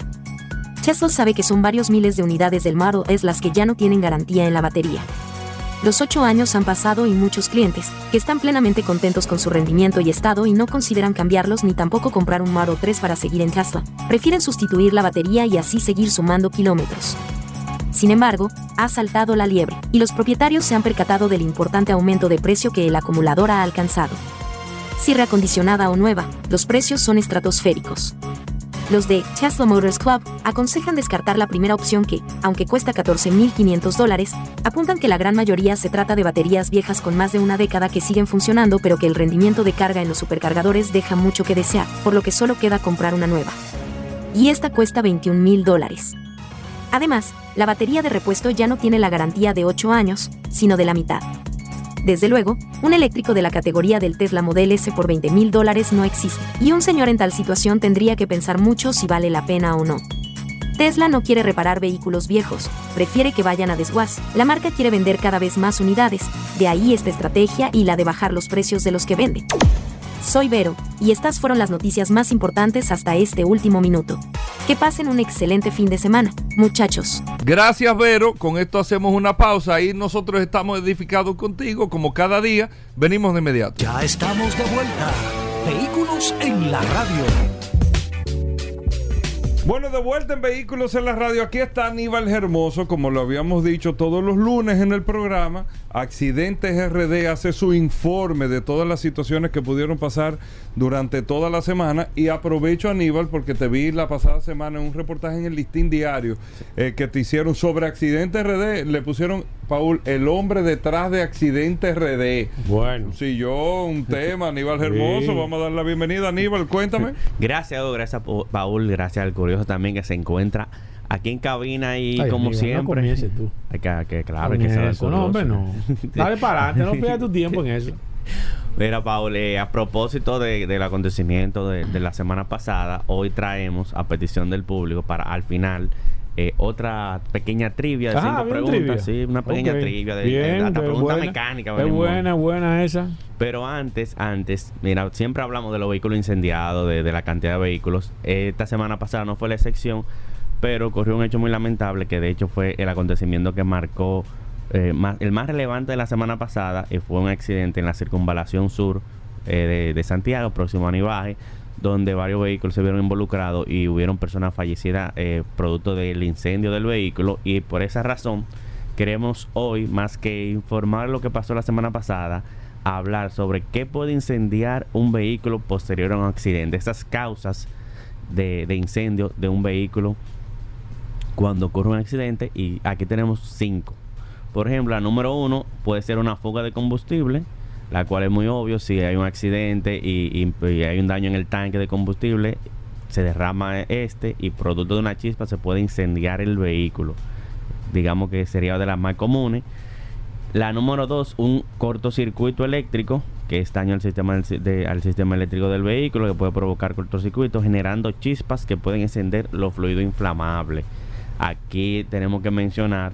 Tesla sabe que son varios miles de unidades del Model S las que ya no tienen garantía en la batería. Los ocho años han pasado y muchos clientes, que están plenamente contentos con su rendimiento y estado y no consideran cambiarlos ni tampoco comprar un Model 3 para seguir en Tesla, prefieren sustituir la batería y así seguir sumando kilómetros. Sin embargo, ha saltado la liebre, y los propietarios se han percatado del importante aumento de precio que el acumulador ha alcanzado. Si reacondicionada o nueva, los precios son estratosféricos. Los de Tesla Motors Club aconsejan descartar la primera opción que, aunque cuesta 14.500 dólares, apuntan que la gran mayoría se trata de baterías viejas con más de una década que siguen funcionando pero que el rendimiento de carga en los supercargadores deja mucho que desear, por lo que solo queda comprar una nueva. Y esta cuesta 21.000 dólares. Además, la batería de repuesto ya no tiene la garantía de 8 años, sino de la mitad. Desde luego, un eléctrico de la categoría del Tesla Model S por 20 mil dólares no existe, y un señor en tal situación tendría que pensar mucho si vale la pena o no. Tesla no quiere reparar vehículos viejos, prefiere que vayan a desguace. La marca quiere vender cada vez más unidades, de ahí esta estrategia y la de bajar los precios de los que vende. Soy Vero, y estas fueron las noticias más importantes hasta este último minuto. Que pasen un excelente fin de semana, muchachos. Gracias, Vero. Con esto hacemos una pausa y nosotros estamos edificados contigo, como cada día. Venimos de inmediato. Ya estamos de vuelta. Vehículos en la radio. Bueno, de vuelta en Vehículos en la Radio. Aquí está Aníbal Hermoso, como lo habíamos dicho todos los lunes en el programa. Accidentes RD hace su informe de todas las situaciones que pudieron pasar durante toda la semana. Y aprovecho, Aníbal, porque te vi la pasada semana en un reportaje en el Listín Diario eh, que te hicieron sobre Accidentes RD. Le pusieron, Paul, el hombre detrás de Accidentes RD. Bueno. Si yo, un [LAUGHS] tema, Aníbal Hermoso, Sí. vamos a dar la bienvenida. Aníbal, cuéntame. [LAUGHS] Gracias, gracias, Pa- Paul. Gracias al curioso también que se encuentra aquí en cabina y Ay, como amigo, siempre. tú. Hay que, que- claro, hay que ser eso, no, hombre, no. Dale para adelante, no pierdas tu tiempo en [LAUGHS] eso. Mira, Paul, eh, a propósito de- del acontecimiento de, de la semana pasada, hoy traemos a petición del público para al final eh, otra pequeña trivia de Ah, cinco preguntas. trivia. Sí, una pequeña trivia de, Bien, de- hasta qué pregunta buena. mecánica. Venimos. buena, buena esa. Pero antes, antes, mira, siempre hablamos de los vehículos incendiados, de, de la cantidad de vehículos. Esta semana pasada no fue la excepción, pero ocurrió un hecho muy lamentable que de hecho fue el acontecimiento que marcó eh, más- el más relevante de la semana pasada y fue un accidente en la circunvalación sur eh, de, de Santiago, próximo a Nivaje, donde varios vehículos se vieron involucrados y hubieron personas fallecidas eh, producto del incendio del vehículo. Y por esa razón queremos hoy, más que informar lo que pasó la semana pasada, hablar sobre qué puede incendiar un vehículo posterior a un accidente, esas causas de, de incendio de un vehículo cuando ocurre un accidente. Y aquí tenemos cinco. Por ejemplo, la número uno puede ser una fuga de combustible, la cual es muy obvio si hay un accidente y, hay un daño en el tanque de combustible, se derrama este y producto de una chispa se puede incendiar el vehículo. Digamos que sería de las más comunes. La número dos, un cortocircuito eléctrico, que es daño al sistema, al sistema eléctrico del vehículo, que puede provocar cortocircuito, generando chispas que pueden encender los fluidos inflamables. Aquí tenemos que mencionar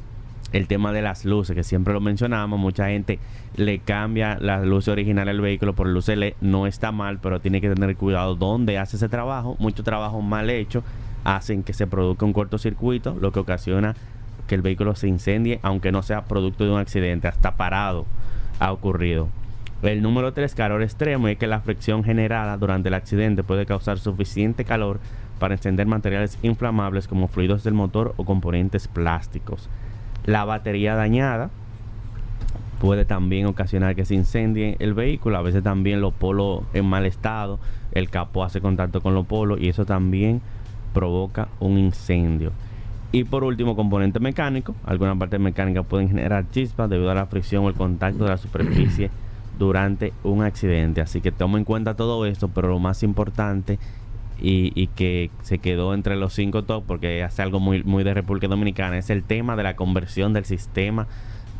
el tema de las luces, que siempre lo mencionamos. Mucha gente le cambia las luces originales al vehículo por luces LED. No está mal, pero tiene que tener cuidado dónde hace ese trabajo. Muchos trabajos mal hechos hacen que se produzca un cortocircuito, lo que ocasiona que el vehículo se incendie, aunque no sea producto de un accidente, hasta parado ha ocurrido. El número 3, calor extremo, es que la fricción generada durante el accidente puede causar suficiente calor para encender materiales inflamables como fluidos del motor o componentes plásticos. La batería dañada puede también ocasionar que se incendie el vehículo. A veces también los polos en mal estado, el capó hace contacto con los polos y eso también provoca un incendio. Y por último, componente mecánico. Algunas partes mecánicas pueden generar chispas debido a la fricción o el contacto de la superficie durante un accidente. Así que toma en cuenta todo esto, pero lo más importante y, y que se quedó entre los cinco top porque hace algo muy, muy de República Dominicana es el tema de la conversión del sistema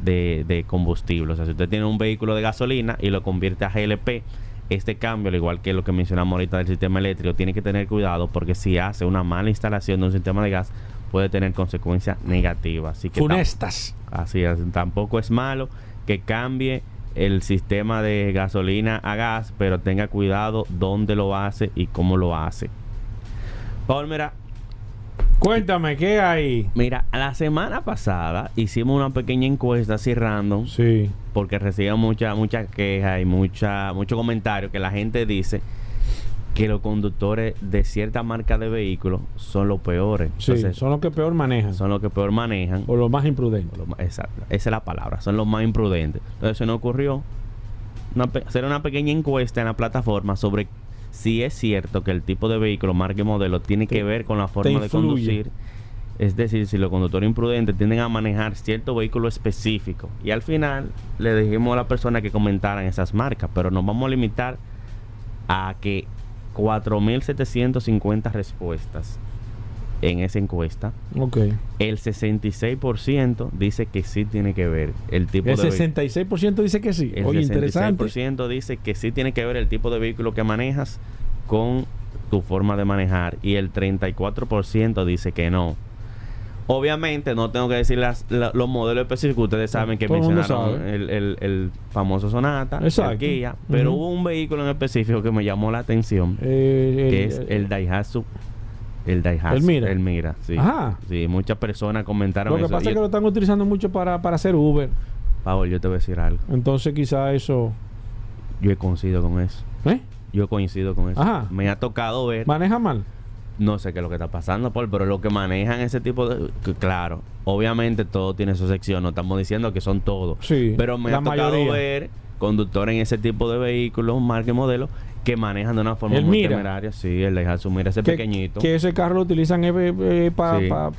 de, de combustible. O sea, si usted tiene un vehículo de gasolina y lo convierte a GLP, este cambio, al igual que lo que mencionamos ahorita del sistema eléctrico, tiene que tener cuidado porque si hace una mala instalación de un sistema de gas, puede tener consecuencias negativas. Así que Funestas. Así es, tampoco es malo que cambie el sistema de gasolina a gas, pero tenga cuidado dónde lo hace y cómo lo hace. Paul, mira, Cuéntame, ¿qué hay? mira, la semana pasada hicimos una pequeña encuesta así random, Sí. porque recibimos mucha, mucha queja y mucha, mucho comentario que la gente dice que los conductores de cierta marca de vehículos son los peores. Sí, son los que peor manejan. son los que peor manejan. O los más imprudentes. Lo ma- Exacto, esa es la palabra, son los más imprudentes. Entonces se nos ocurrió una hacer una pequeña encuesta en la plataforma sobre si es cierto que el tipo de vehículo, marca y modelo tiene que ver con la forma de conducir. Es decir, si los conductores imprudentes tienden a manejar cierto vehículo específico. Y al final le dijimos a la persona que comentaran esas marcas, pero nos vamos a limitar a que 4.750 respuestas en esa encuesta Ok. el 66% dice que sí tiene que ver el tipo El de vehi- 66% dice que sí. el Oye, interesante. 66% dice que sí tiene que ver el tipo de vehículo que manejas con tu forma de manejar y el 34% dice que no. Obviamente no tengo que decir las, la- los modelos específicos, ustedes saben que Todo mencionaron el, el- el famoso Sonata, el. Kia, pero hubo un vehículo en específico que me llamó la atención, Eh, que el- es el Daihatsu el Daihatsu El Mira. el Mira, sí. Ajá. Sí, muchas personas comentaron Lo que eso. pasa es que lo están utilizando mucho para, para hacer Uber. Paul, yo te voy a decir algo. Entonces quizá eso... Yo he coincido con eso. ¿Eh? Yo coincido con eso. Ajá. Me ha tocado ver, Maneja mal. No sé qué es lo que está pasando, Paul, pero lo que manejan ese tipo de... claro, obviamente todo tiene su sección, no estamos diciendo que son todos. Sí, Pero me ha tocado mayoría. ver conductores en ese tipo de vehículos, marca y modelo, que manejan de una forma El muy Mira. temeraria. Sí, el Daihatsu Mira, ese Que, pequeñito. que ese carro lo utilizan eh, eh, pa- Sí. pa-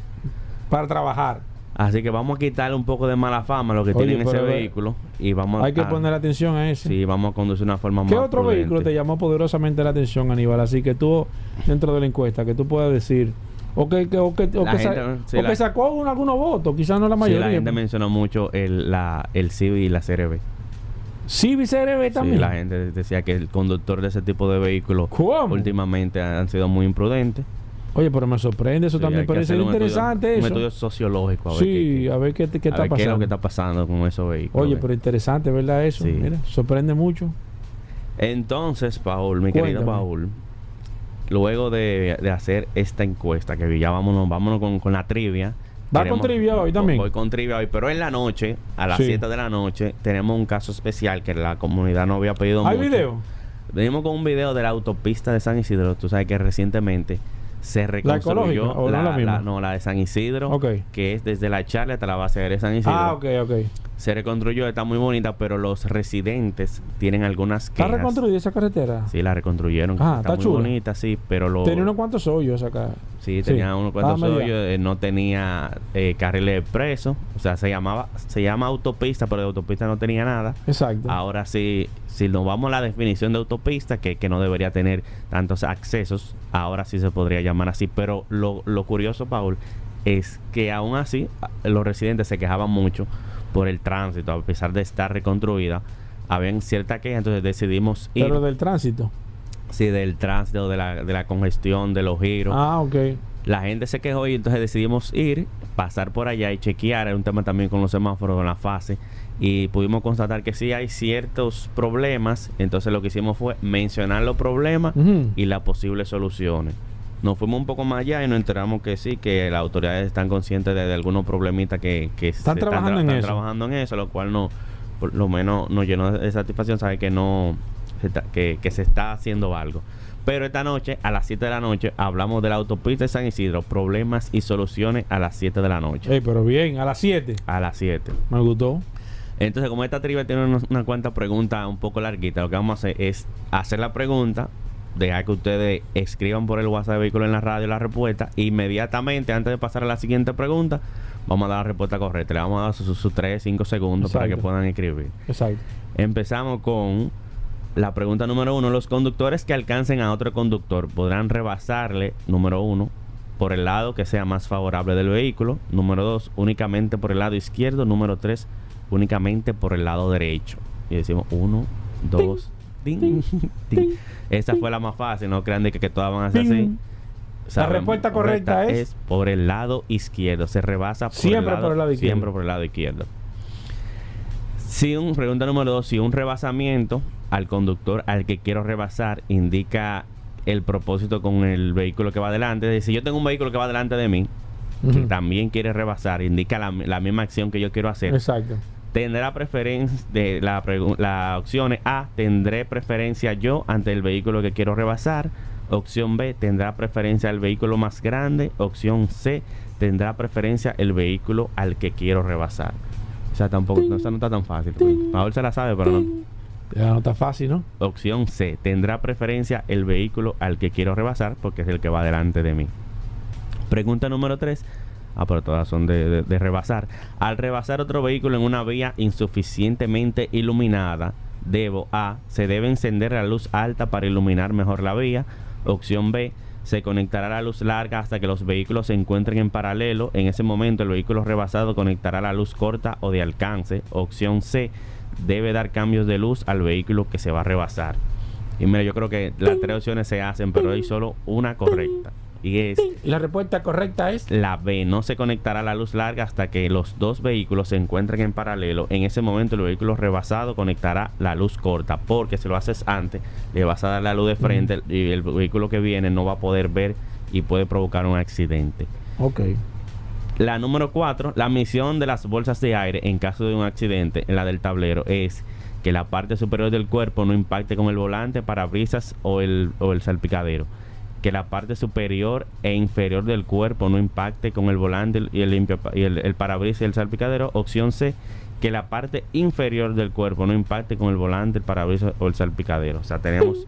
para trabajar. Así que vamos a quitarle un poco de mala fama a lo que Oye, tienen ese eh, vehículo y vamos Hay que a... poner atención a ese. Sí, vamos a conducir de una forma ¿Qué más otro prudente. vehículo te llamó poderosamente la atención, Aníbal? Así que tú, dentro de la encuesta, que tú puedas decir, o que, que- o que, o que sa- sí, o que sacó un- algunos votos, quizás no la Sí, mayoría. la gente mencionó mucho el, la, el Civic y la CRB. Civic CRB también. Sí, la gente decía que el conductor de ese tipo de vehículos ¿Cómo? últimamente han sido muy imprudentes. Oye, pero me sorprende eso Sí, también. Parece interesante estudio, eso. Un estudio sociológico a ver, sí, qué, a ver qué, qué a está ver qué es lo pasando. que está pasando con esos vehículos. Oye, ¿ves? pero interesante, ¿verdad? Eso. Sí. Mira, sorprende mucho. Entonces, Paul, mi querido. Paul, luego de, de hacer esta encuesta, que ya vámonos, vámonos con, con la trivia. ¿Va con trivia hoy también? Voy con trivia hoy, pero en la noche, a las Sí. 7 de la noche, tenemos un caso especial que la comunidad no había pedido ¿Hay mucho. video? Venimos con un video de la autopista de San Isidro. Tú sabes que recientemente se reconstruyó la misma? no, la de San Isidro, que es desde la charla hasta la base de San Isidro. Ah, ok, ok. Se reconstruyó, está muy bonita, pero los residentes tienen algunas ¿Está quejas. reconstruida esa carretera? Sí, la reconstruyeron. Ah, está está muy chula. bonita, sí, pero lo... Tenía unos cuantos hoyos acá. Sí, tenía unos cuantos Ah, hoyos, eh, no tenía eh, carriles expresos, o sea, se llamaba, se llama autopista, pero de autopista no tenía nada. Exacto. Ahora sí, si nos vamos a la definición de autopista, que, que no debería tener tantos accesos, ahora sí se podría llamar así. Pero lo, lo curioso, Paul, es que aún así los residentes se quejaban mucho por el tránsito, a pesar de estar reconstruida. Habían cierta queja, entonces decidimos ir Pero del tránsito. sí, del tránsito, de la, de la congestión, de los giros. Ah, ok. La gente se quejó y entonces decidimos ir, pasar por allá y chequear. Era un tema también con los semáforos, con la fase. Y pudimos constatar que sí hay ciertos problemas. Entonces lo que hicimos fue mencionar los problemas y las posibles soluciones. Nos fuimos un poco más allá y nos enteramos que sí, que las autoridades están conscientes de, de algunos problemitas que, que Están se trabajando tra- en están eso. trabajando en eso, lo cual no, por lo menos nos llenó de satisfacción saber que no se está- que, que se está haciendo algo. Pero esta noche, a las 7 de la noche, hablamos de la autopista de San Isidro, problemas y soluciones a las 7 de la noche. Ey, pero bien, a las 7. A las 7. Me gustó. Entonces, como esta trivia tiene una, una cuanta pregunta un poco larguita, lo que vamos a hacer es hacer la pregunta, dejar que ustedes escriban por el WhatsApp de Vehículo en la Radio la respuesta. Inmediatamente, antes de pasar a la siguiente pregunta, vamos a dar la respuesta correcta. Le vamos a dar sus 3, 5 segundos para que puedan escribir. Exacto. Empezamos con la pregunta número uno. Los conductores que alcancen a otro conductor podrán rebasarle, número uno, por el lado que sea más favorable del vehículo. Número dos, únicamente por el lado izquierdo. Número tres, únicamente por el lado derecho. Y decimos uno, dos, Esa fue la más fácil, no crean de que, que todas van a ser así. Sabemos, respuesta correcta es- por el lado izquierdo. Se rebasa por Siempre el lado, por el lado izquierdo. Siempre por el lado izquierdo. Si un, pregunta número dos, si un rebasamiento al conductor al que quiero rebasar indica el propósito con el vehículo que va adelante, es decir, si yo tengo un vehículo que va delante de mí, que también quiere rebasar, indica la, la misma acción que yo quiero hacer, Exacto. Tendrá preferencia de la, la opción A, tendré preferencia yo ante el vehículo que quiero rebasar. Opción B, tendrá preferencia el vehículo más grande. Opción C, tendrá preferencia el vehículo al que quiero rebasar. O sea, tampoco, no, esa no está tan fácil. Paul se la sabe, pero no. Ya no está fácil, ¿no? Opción C, tendrá preferencia el vehículo al que quiero rebasar porque es el que va delante de mí. Pregunta número 3. Ah, pero todas son de, de- rebasar. Al rebasar otro vehículo en una vía insuficientemente iluminada, debo A. Se debe encender la luz alta para iluminar mejor la vía. Opción B. Se conectará la luz larga hasta que los vehículos se encuentren en paralelo. En ese momento el vehículo rebasado conectará la luz corta o de alcance. Opción C. Debe dar cambios de luz al vehículo que se va a rebasar. Y mira, yo creo que las tres opciones se hacen, pero hay solo una correcta. Y es la respuesta correcta es la B. No se conectará la luz larga hasta que los dos vehículos se encuentren en paralelo. En ese momento el vehículo rebasado conectará la luz corta. Porque si lo haces antes, le vas a dar la luz de frente y el vehículo que viene no va a poder ver y puede provocar un accidente. Ok. La número 4, la misión de las bolsas de aire en caso de un accidente en la del tablero es que la parte superior del cuerpo no impacte con el volante, parabrisas o el, o el salpicadero. Que la parte superior e inferior del cuerpo no impacte con el volante y el, limpia- y el, el parabrisas y el salpicadero. Opción C, que la parte inferior del cuerpo no impacte con el volante, el parabrisas o el salpicadero. O sea, tenemos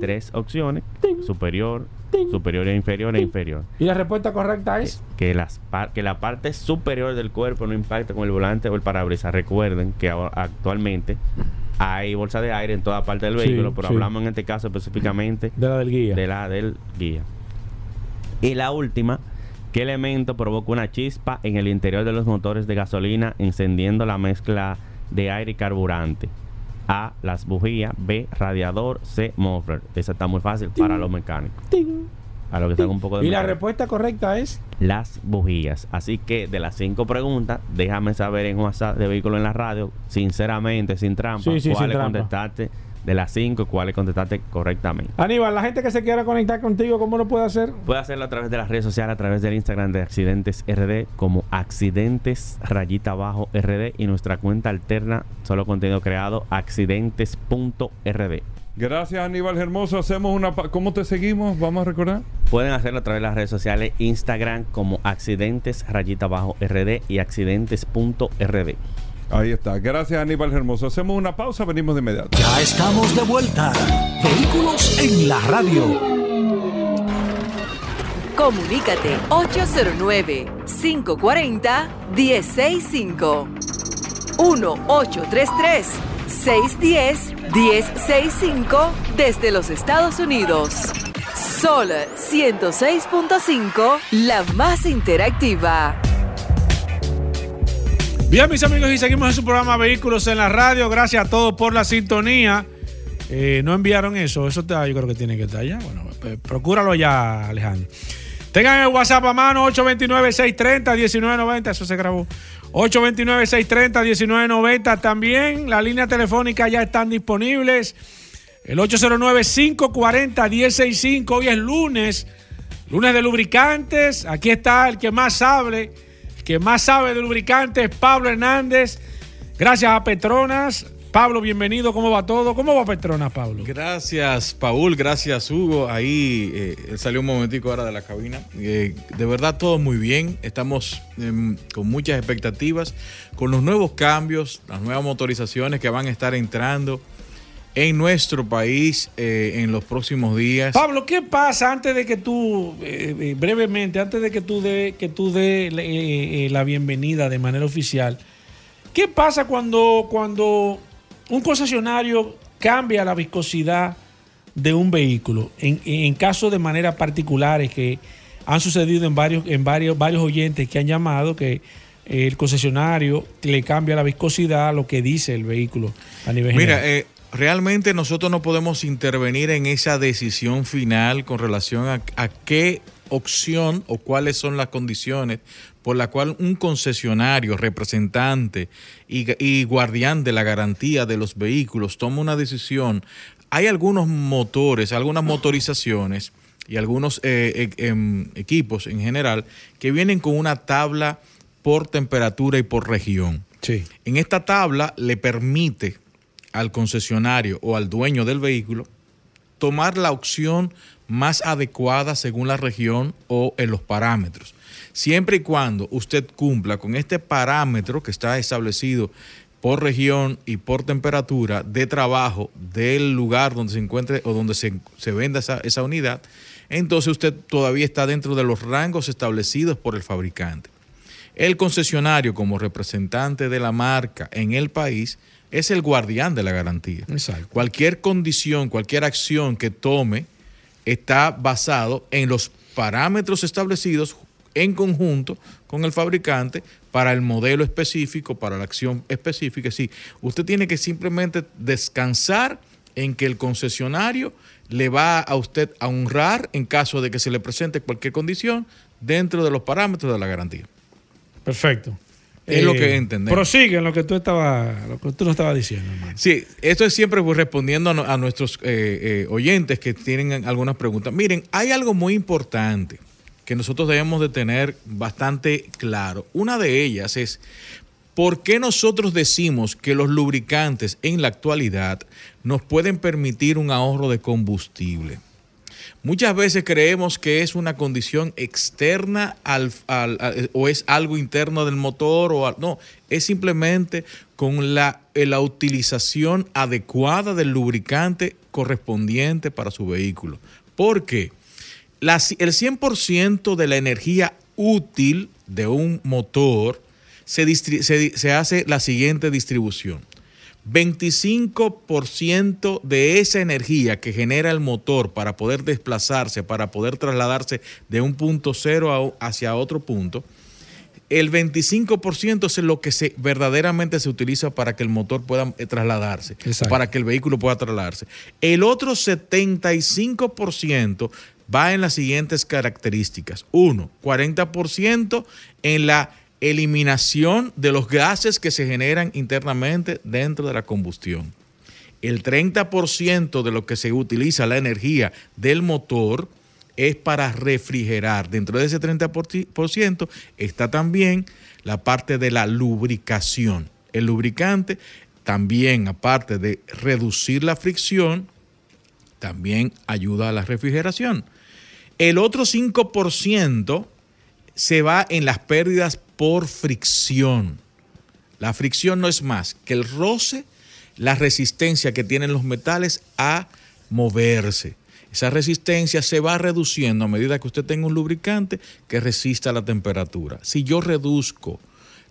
tres opciones, superior, superior e inferior e inferior Y la respuesta correcta es que, las par- que la parte superior del cuerpo no impacte con el volante o el parabrisas. Recuerden que ahora- actualmente hay bolsa de aire en toda parte del Sí, vehículo, pero sí. hablamos en este caso específicamente de la del guía. de la del guía. Y la última, ¿qué elemento provoca una chispa en el interior de los motores de gasolina encendiendo la mezcla de aire y carburante? A, las bujías, B, radiador, C, muffler. Esa está muy fácil para los mecánicos. Ting. A los que un poco de Y la respuesta correcta es las bujías. Así que de las cinco preguntas, déjame saber en WhatsApp de vehículo en la radio, sinceramente, sin trampa, Sí, sí, cuáles contestaste de las cinco, cuáles contestaste correctamente. Aníbal, la gente que se quiera conectar contigo, ¿cómo lo puede hacer? Puedes hacerlo a través de las redes sociales, a través del Instagram de Accidentes RD, como Accidentes rayita abajo RD y nuestra cuenta alterna, solo contenido creado, accidentes.rd. Gracias, Aníbal Hermoso. Hacemos una. pa- ¿Cómo te seguimos? Vamos a recordar. Pueden hacerlo a través de las redes sociales, Instagram como Accidentes rayita abajo RD y accidentes.rd. Ahí está. Gracias, Aníbal Hermoso. Hacemos una pausa, venimos de inmediato. Ya estamos de vuelta. Vehículos en la radio. Comunícate 809-540-1065. 1-833-610-1065 desde los Estados Unidos. Sol 106.5, la más interactiva. Bien, mis amigos, y seguimos en su programa Vehículos en la Radio. Gracias a todos por la sintonía. Eh, no enviaron eso, eso está, yo creo que tiene que estar allá. Bueno, pues, procúralo ya, Alejandro. Tengan el WhatsApp a mano, 829-630-1990, eso se grabó. 829-630-1990. También las líneas telefónicas ya están disponibles. El 809-540-1065. Hoy es lunes, lunes de lubricantes. Aquí está el que más sabe, el que más sabe de lubricantes, Pablo Hernández. Gracias a Petronas. Pablo, bienvenido. ¿Cómo va todo? ¿Cómo va Petronas, Pablo? Gracias, Paul. Gracias, Hugo. Ahí eh, él salió un momentico ahora de la cabina. Eh, de verdad, todo muy bien. Estamos em, con muchas expectativas, con los nuevos cambios, las nuevas motorizaciones que van a estar entrando. en nuestro país eh, en los próximos días. Pablo, ¿qué pasa antes de que tú, eh, eh, brevemente, antes de que tú dé que tú dé eh, eh, la bienvenida de manera oficial? ¿Qué pasa cuando, cuando un concesionario cambia la viscosidad de un vehículo? En, en casos de manera particulares que han sucedido en varios, en varios, varios oyentes que han llamado que el concesionario le cambia la viscosidad a lo que dice el vehículo a nivel general. Mira, eh, realmente nosotros no podemos intervenir en esa decisión final con relación a, a qué opción o cuáles son las condiciones por la cual un concesionario, representante y, y guardián de la garantía de los vehículos toma una decisión. Hay algunos motores, algunas motorizaciones y algunos eh, eh, em, equipos en general que vienen con una tabla por temperatura y por región. Sí. En esta tabla le permite al concesionario o al dueño del vehículo tomar la opción más adecuada según la región o en los parámetros. Siempre y cuando usted cumpla con este parámetro que está establecido por región y por temperatura de trabajo del lugar donde se encuentre o donde se, venda esa unidad, entonces usted todavía está dentro de los rangos establecidos por el fabricante. El concesionario como representante de la marca en el país es el guardián de la garantía. Exacto. Cualquier condición, cualquier acción que tome está basado en los parámetros establecidos en conjunto con el fabricante para el modelo específico, para la acción específica. Sí, usted tiene que simplemente descansar en que el concesionario le va a usted a honrar en caso de que se le presente cualquier condición dentro de los parámetros de la garantía. Perfecto. Es lo que entendemos. Prosigue en lo que tú estabas, lo que tú nos estabas diciendo, hermano. Sí, esto es siempre respondiendo a nuestros eh, eh, oyentes que tienen algunas preguntas. Miren, hay algo muy importante que nosotros debemos de tener bastante claro. Una de ellas es, ¿por qué nosotros decimos que los lubricantes en la actualidad nos pueden permitir un ahorro de combustible? Muchas veces creemos que es una condición externa al, al- o es algo interno del motor o no, es simplemente con la, eh, la utilización adecuada del lubricante correspondiente para su vehículo. ¿Por qué? La el 100% de la energía útil de un motor se, se se hace la siguiente distribución. 25% de esa energía que genera el motor para poder desplazarse, para poder trasladarse de un punto cero a hacia otro punto, el 25% es lo que se, verdaderamente se utiliza para que el motor pueda eh, trasladarse, Exacto. para que el vehículo pueda trasladarse. El otro 75% va en las siguientes características. Uno, 40% en la eliminación de los gases que se generan internamente dentro de la combustión. El 30% de lo que se utiliza la energía del motor es para refrigerar. Dentro de ese 30% está también la parte de la lubricación. El lubricante también, aparte de reducir la fricción, también ayuda a la refrigeración. El otro 5% se va en las pérdidas por fricción. La fricción no es más que el roce, la resistencia que tienen los metales a moverse. Esa resistencia se va reduciendo a medida que usted tenga un lubricante que resista la temperatura. Si yo reduzco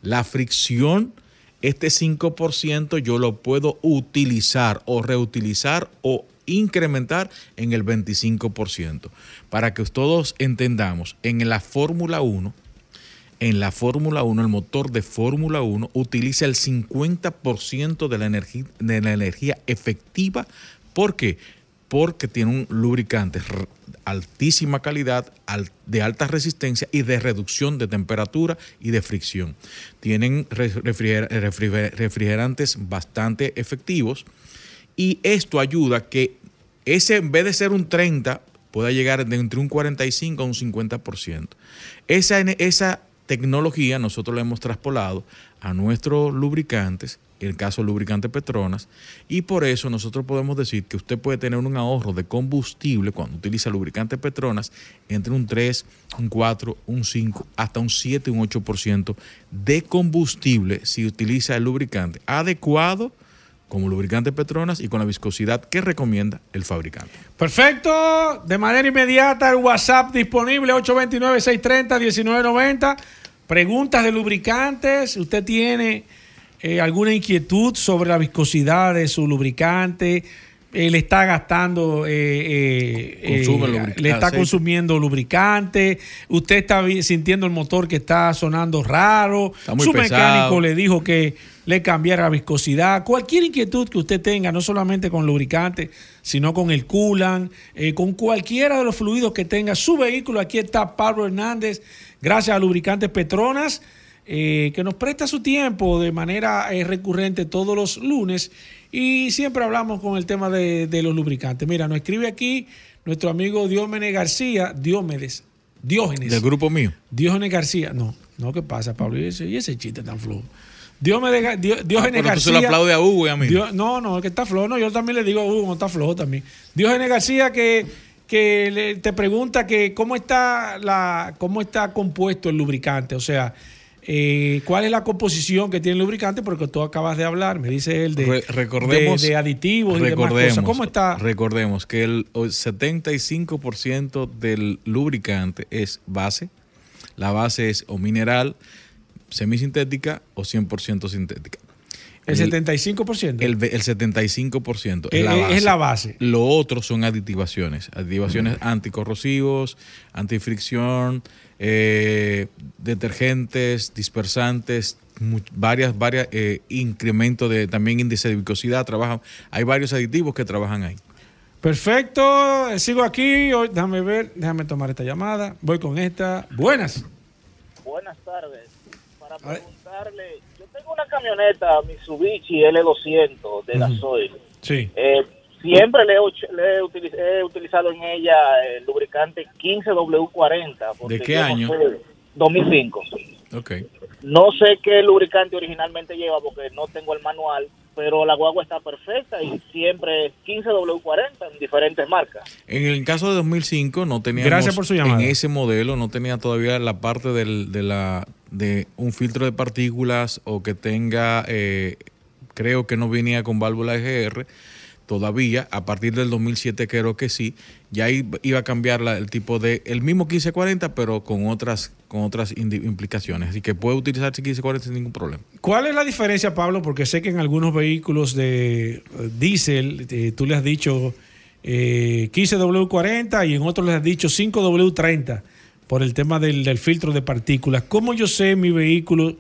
la fricción, este 5% yo lo puedo utilizar o reutilizar o incrementar en el 25%. Para que todos entendamos, en la Fórmula 1, en la Fórmula 1, el motor de Fórmula 1 utiliza el 50% de la, energía, de la energía efectiva. ¿Por qué? Porque tiene un lubricante r- altísima calidad, al- de alta resistencia y de reducción de temperatura y de fricción. Tienen re- refriger- refriger- refrigerantes bastante efectivos y esto ayuda a que ese en vez de ser un 30 pueda llegar de entre un 45 a un 50%. Esa, esa tecnología nosotros la hemos traspolado a nuestros lubricantes, en el caso lubricante Petronas, y por eso nosotros podemos decir que usted puede tener un ahorro de combustible cuando utiliza lubricante Petronas entre un 3, un 4, un 5, hasta un 7, un 8% de combustible si utiliza el lubricante adecuado como lubricante Petronas y con la viscosidad que recomienda el fabricante. Perfecto. De manera inmediata, el WhatsApp disponible 829-630-1990. Preguntas de lubricantes. ¿Usted tiene eh, alguna inquietud sobre la viscosidad de su lubricante? Eh, le está gastando, eh, eh, Consume eh, lubricante, le está consumiendo lubricante, usted está sintiendo el motor que está sonando raro, Está su pesado. mecánico le dijo que le cambiara la viscosidad, cualquier inquietud que usted tenga, no solamente con lubricante, sino con el coolant, eh, con cualquiera de los fluidos que tenga su vehículo, aquí está Pablo Hernández, gracias a Lubricantes Petronas que nos presta su tiempo de manera recurrente todos los lunes y siempre hablamos con el tema de, de los lubricantes. Mira, nos escribe aquí nuestro amigo Diómenes García, Diómedes, Diógenes. Del grupo mío. Diógenes García. No, no, ¿qué pasa, Pablo? ¿Y ese, y ese chiste tan flojo? Diómedes, Ah, Diógenes pero tú se García. lo aplaude a Hugo y a mí. Dio- no, no, que está flojo. No, yo también le digo a Hugo, no está flojo también. Diógenes García que, que le- te pregunta que cómo está la, cómo está compuesto el lubricante. O sea, eh, cuál es la composición que tiene el lubricante, porque tú acabas de hablar, me dice él de, Re- recordemos, de, de aditivos y demás recordemos, cosas. ¿Cómo está? Recordemos que el o- 75% del lubricante es base. La base es o mineral, semisintética o 100% sintética. El 75%. El, el 75% Eh, es la eh, base. es la base. Lo otro son aditivaciones. Aditivaciones anticorrosivos, antifricción, eh, detergentes, dispersantes, mu- varias, varias eh, incremento de también índice de viscosidad. Trabajan, hay varios aditivos que trabajan ahí. Perfecto, eh, sigo aquí. Hoy- Déjame ver, déjame tomar esta llamada. Voy con esta. Buenas. Buenas tardes. Para preguntarle, una camioneta Mitsubishi L200 de gasoil. Sí. Eh, siempre le he, le he utiliz- he utilizado en ella el lubricante 15W40. porque ¿De qué año? sé- 2005. Ok. No sé qué lubricante originalmente lleva porque no tengo el manual, pero la guagua está perfecta y siempre es 15W40 en diferentes marcas. En el caso de 2005 no teníamos Gracias por su llamada. en ese modelo no tenía todavía la parte del, de la de un filtro de partículas o que tenga eh, creo que no venía con válvula EGR todavía a partir del 2007 creo que sí ya iba a cambiar el tipo de el mismo 1540 pero con otras con otras implicaciones. Así que puede utilizarse 1540 sin ningún problema. ¿Cuál es la diferencia, Pablo? Porque sé que en algunos vehículos de eh, diésel eh, tú le has dicho eh, 15W40 y en otros le has dicho 5W30 por el tema del, del filtro de partículas. ¿Cómo yo sé mi vehículo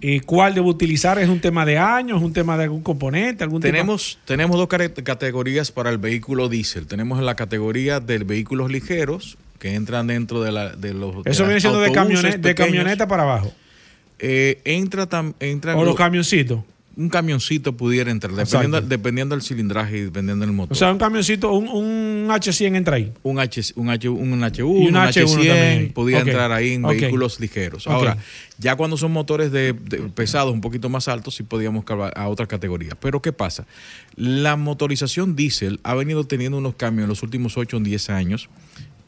eh, cuál debo utilizar? ¿Es un tema de años? ¿Es un tema de algún componente? Algún tema- Tenemos, tenemos dos categorías para el vehículo diésel. Tenemos la categoría de vehículos ligeros que entran dentro de, la, de los. Eso viene siendo de, autobuses camionet- de camioneta para abajo. Eh, entra tam- entra O los lo- camioncitos. Un camioncito pudiera entrar, dependiendo, dependiendo del cilindraje y dependiendo del motor. O sea, un camioncito, un, un H100 entra ahí. un, H, un, H, un H1, Y un un, H1 H100 también. podía Ok. entrar ahí en vehículos ligeros. Ahora, ya cuando son motores de, de pesados un poquito más altos, sí podíamos a otra categoría. Pero ¿qué pasa? La motorización diésel ha venido teniendo unos cambios en los últimos 8 o 10 años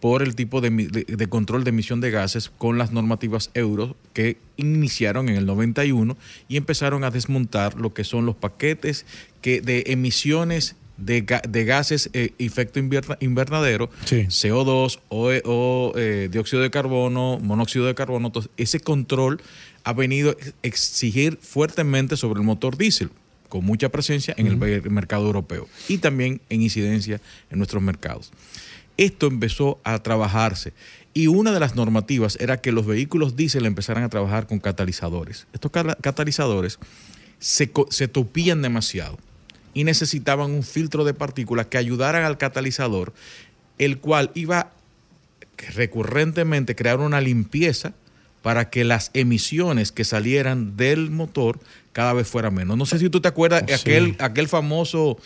por el tipo de, emi- de- de control de emisión de gases con las normativas euro que iniciaron en el 91 y empezaron a desmontar lo que son los paquetes que de emisiones de, ga- de gases eh, efecto invernadero, Sí. CO2 o, eh, o, eh, dióxido de carbono, monóxido de carbono. Entonces, ese control ha venido a exigir fuertemente sobre el motor diésel, con mucha presencia en el mercado europeo y también en incidencia en nuestros mercados. Esto empezó a trabajarse y una de las normativas era que los vehículos diésel empezaran a trabajar con catalizadores. Estos catalizadores se, se topían demasiado y necesitaban un filtro de partículas que ayudaran al catalizador, el cual iba recurrentemente a crear una limpieza para que las emisiones que salieran del motor cada vez fueran menos. No sé si tú te acuerdas Oh, sí. aquel, aquel famoso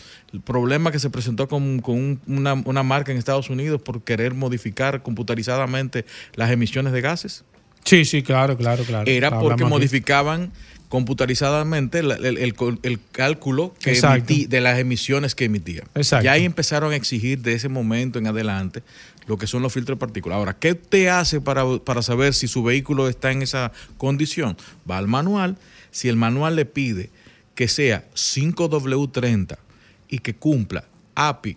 problema que se presentó con, con un- una, una marca en Estados Unidos por querer modificar computarizadamente las emisiones de gases. Sí, sí, claro, claro, claro. Era Hablamos porque aquí. modificaban computarizadamente la- el, el- el cálculo que emití- de las emisiones que emitían. Exacto. Ya ahí empezaron a exigir de ese momento en adelante lo que son los filtros de partículas. Ahora, ¿qué te hace para, para saber si su vehículo está en esa condición? Va al manual. Si el manual le pide que sea 5W30 y que cumpla API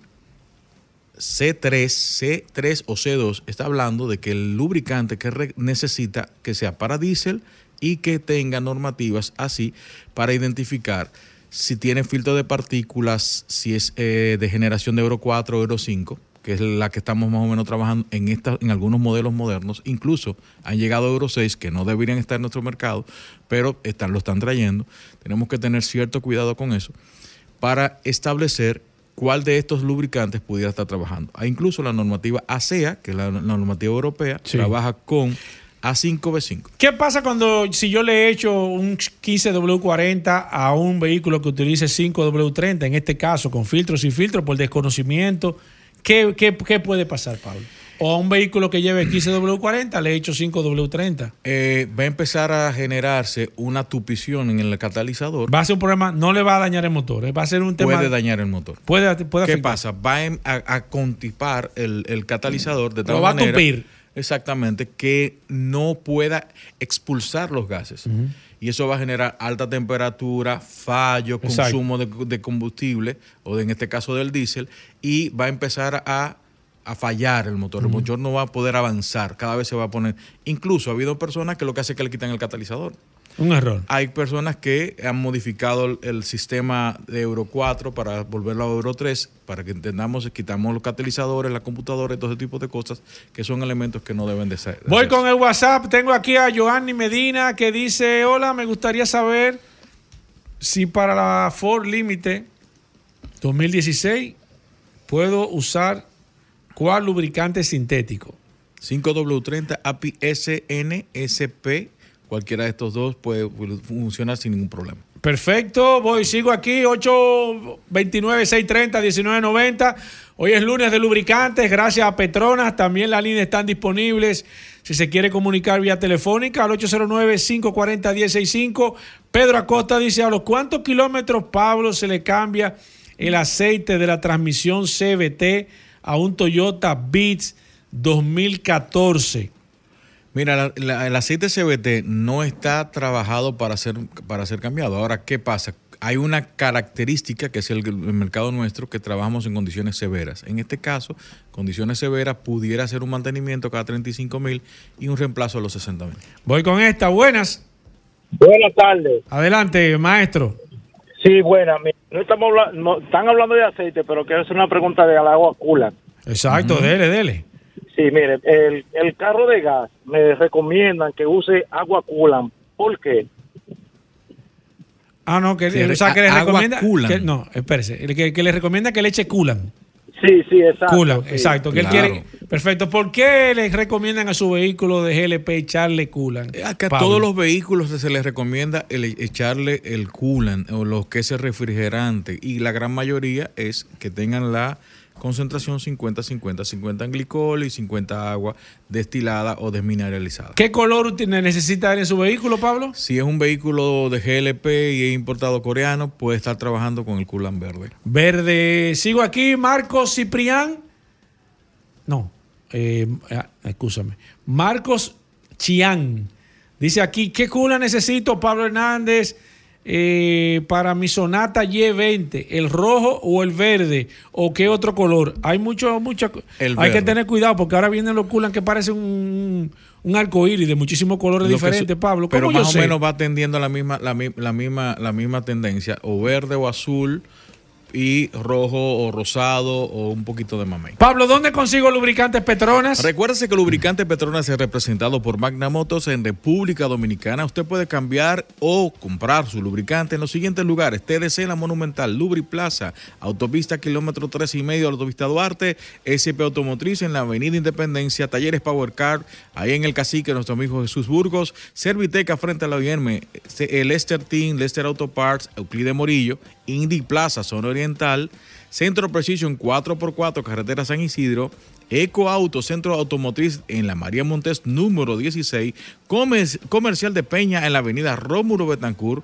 C3, C3 o C2, está hablando de que el lubricante que necesita que sea para diésel y que tenga normativas así para identificar si tiene filtro de partículas, si es eh, de generación de Euro 4 o Euro 5, que es la que estamos más o menos trabajando en, esta, en algunos modelos modernos. Incluso han llegado Euro 6, que no deberían estar en nuestro mercado, pero están, lo están trayendo. Tenemos que tener cierto cuidado con eso para establecer cuál de estos lubricantes pudiera estar trabajando. Hay incluso la normativa ASEA, que es la, la normativa europea, Sí. trabaja con A5B5. ¿Qué pasa cuando si yo le echo un 15W40 a un vehículo que utilice 5W30, en este caso con filtro sin filtro por desconocimiento? ¿Qué, qué, qué puede pasar, Pablo? O a un vehículo que lleve 15W40 le echo 5W30. Eh, va a empezar a generarse una tupición en el catalizador. Va a ser un problema, no le va a dañar el motor, eh, va a ser un tema. puede dañar el motor. Puede, puede ¿Qué afectar. pasa? Va a, a- a contipar el, el catalizador de tal Lo va a manera tupir. exactamente que no pueda expulsar los gases. Y eso va a generar alta temperatura, fallo, Exacto. consumo de, de combustible, o de, en este caso del diésel, y va a empezar a, a fallar el motor. El motor no va a poder avanzar, cada vez se va a poner. Incluso ha habido personas que lo que hace es que le quitan el catalizador. Un error. Hay personas que han modificado el, el sistema de Euro 4 para volverlo a Euro 3, para que entendamos, quitamos los catalizadores, la computadora y todo ese tipo de cosas que son elementos que no deben de ser. de Voy hacerse. con el WhatsApp. Tengo aquí a Joanny Medina que dice: Hola, me gustaría saber si para la Ford Límite 2016 puedo usar cuál lubricante sintético. 5W30 API SN, SP, cualquiera de estos dos puede funcionar sin ningún problema. Perfecto, voy, sigo aquí, 829-630-1990. Hoy es lunes de lubricantes, gracias a Petronas. También las líneas están disponibles si se quiere comunicar vía telefónica al 809-540-165. Pedro Acosta dice, ¿a los cuántos kilómetros, Pablo, se le cambia el aceite de la transmisión CBT a un Toyota Beats 2014? Mira, la- la- el aceite CBT no está trabajado para ser, para ser cambiado. Ahora, ¿qué pasa? Hay una característica que es el, el mercado nuestro que trabajamos en condiciones severas. En este caso, condiciones severas pudiera ser un mantenimiento cada 35 mil y un reemplazo a los 60 mil. Voy con esta, buenas. Buenas tardes. Adelante, maestro. Sí, buenas. Mira, No estamos hablando, no, están hablando de aceite, pero quiero hacer una pregunta de al agua coolant. Exacto, dele, dele. Sí, mire, el, el carro de gas me recomiendan que use agua coolant. ¿Por qué? Ah, no, que, Que o sea, que le a- agua recomienda. Coolan. que- no, espérese. el Que, que le recomienda que le eche culan. Sí, sí, exacto. Coolan, sí. exacto. Que él quiere. Perfecto. ¿Por qué le recomiendan a su vehículo de GLP echarle coolan? Acá a Pablo? todos los vehículos se les recomienda el echarle el coolant o lo que es el refrigerante y la gran mayoría es que tengan la concentración 50-50, 50 en glicol y 50 agua destilada o desmineralizada. ¿Qué color necesita en su vehículo, Pablo? Si es un vehículo de GLP y es importado coreano, puede estar trabajando con el coolant verde. Verde. Sigo aquí, Marcos Ciprián. No, eh, ah, escúchame. Marcos Chián. Dice aquí, ¿qué cula necesito, Pablo Hernández, eh, para mi Sonata Y20? ¿El rojo o el verde? ¿O qué otro color? Hay mucho, hay que tener cuidado porque ahora vienen los culan que parecen un, un arco iris de muchísimos colores Lo diferentes, Pablo. ¿Cómo Pero más o sé? menos va atendiendo la misma, la, la misma, la misma tendencia, o verde o azul, y rojo o rosado o un poquito de mamey. Pablo, ¿dónde consigo lubricantes Petronas? Recuérdese que el lubricante Petronas es representado por Magna Motos en República Dominicana. Usted puede cambiar o comprar su lubricante en los siguientes lugares: TDC La Monumental, Lubri Plaza, Autopista Kilómetro 3 y medio, Autopista Duarte, SP Automotriz en la Avenida Independencia, Talleres Power Car, ahí en el Cacique, nuestro amigo Jesús Burgos, Serviteca frente a la OIM, el Lester Team, Lester Auto Parts, Euclide Morillo, Indy Plaza, Zona Oriental, Centro Precision 4x4, Carretera San Isidro, Eco Auto, Centro Automotriz en la María Montes número 16, Comer- Comercial de Peña en la Avenida Rómulo Betancourt,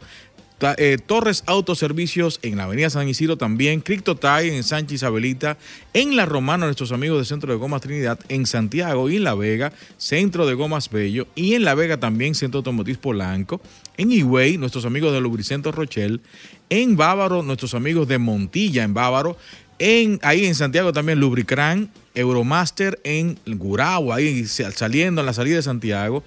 Ta- eh, Torres Autoservicios en la Avenida San Isidro también, Criptotay en Sánchez Isabelita, en La Romana nuestros amigos del Centro de Gomas Trinidad, en Santiago y en La Vega, Centro de Gomas Bello, y en La Vega también Centro Automotriz Polanco, en Higüey nuestros amigos de Lubricento Rochelle, en Bávaro nuestros amigos de Montilla en Bávaro, en, ahí en Santiago también Lubricran, Euromaster en Gurabo, ahí sa- saliendo en la salida de Santiago,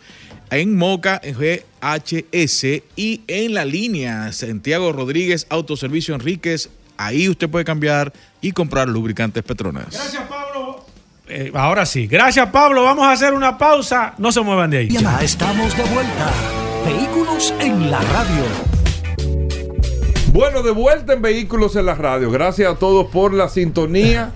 en Moca, en GHS y en la línea Santiago Rodríguez Autoservicio Enríquez. Ahí usted puede cambiar y comprar lubricantes Petronas. Gracias, Pablo. Eh, ahora sí. Gracias, Pablo. Vamos a hacer una pausa. No se muevan de ahí. Ya estamos de vuelta. Vehículos en la radio. Bueno, de vuelta en Vehículos en la Radio. Gracias a todos por la sintonía.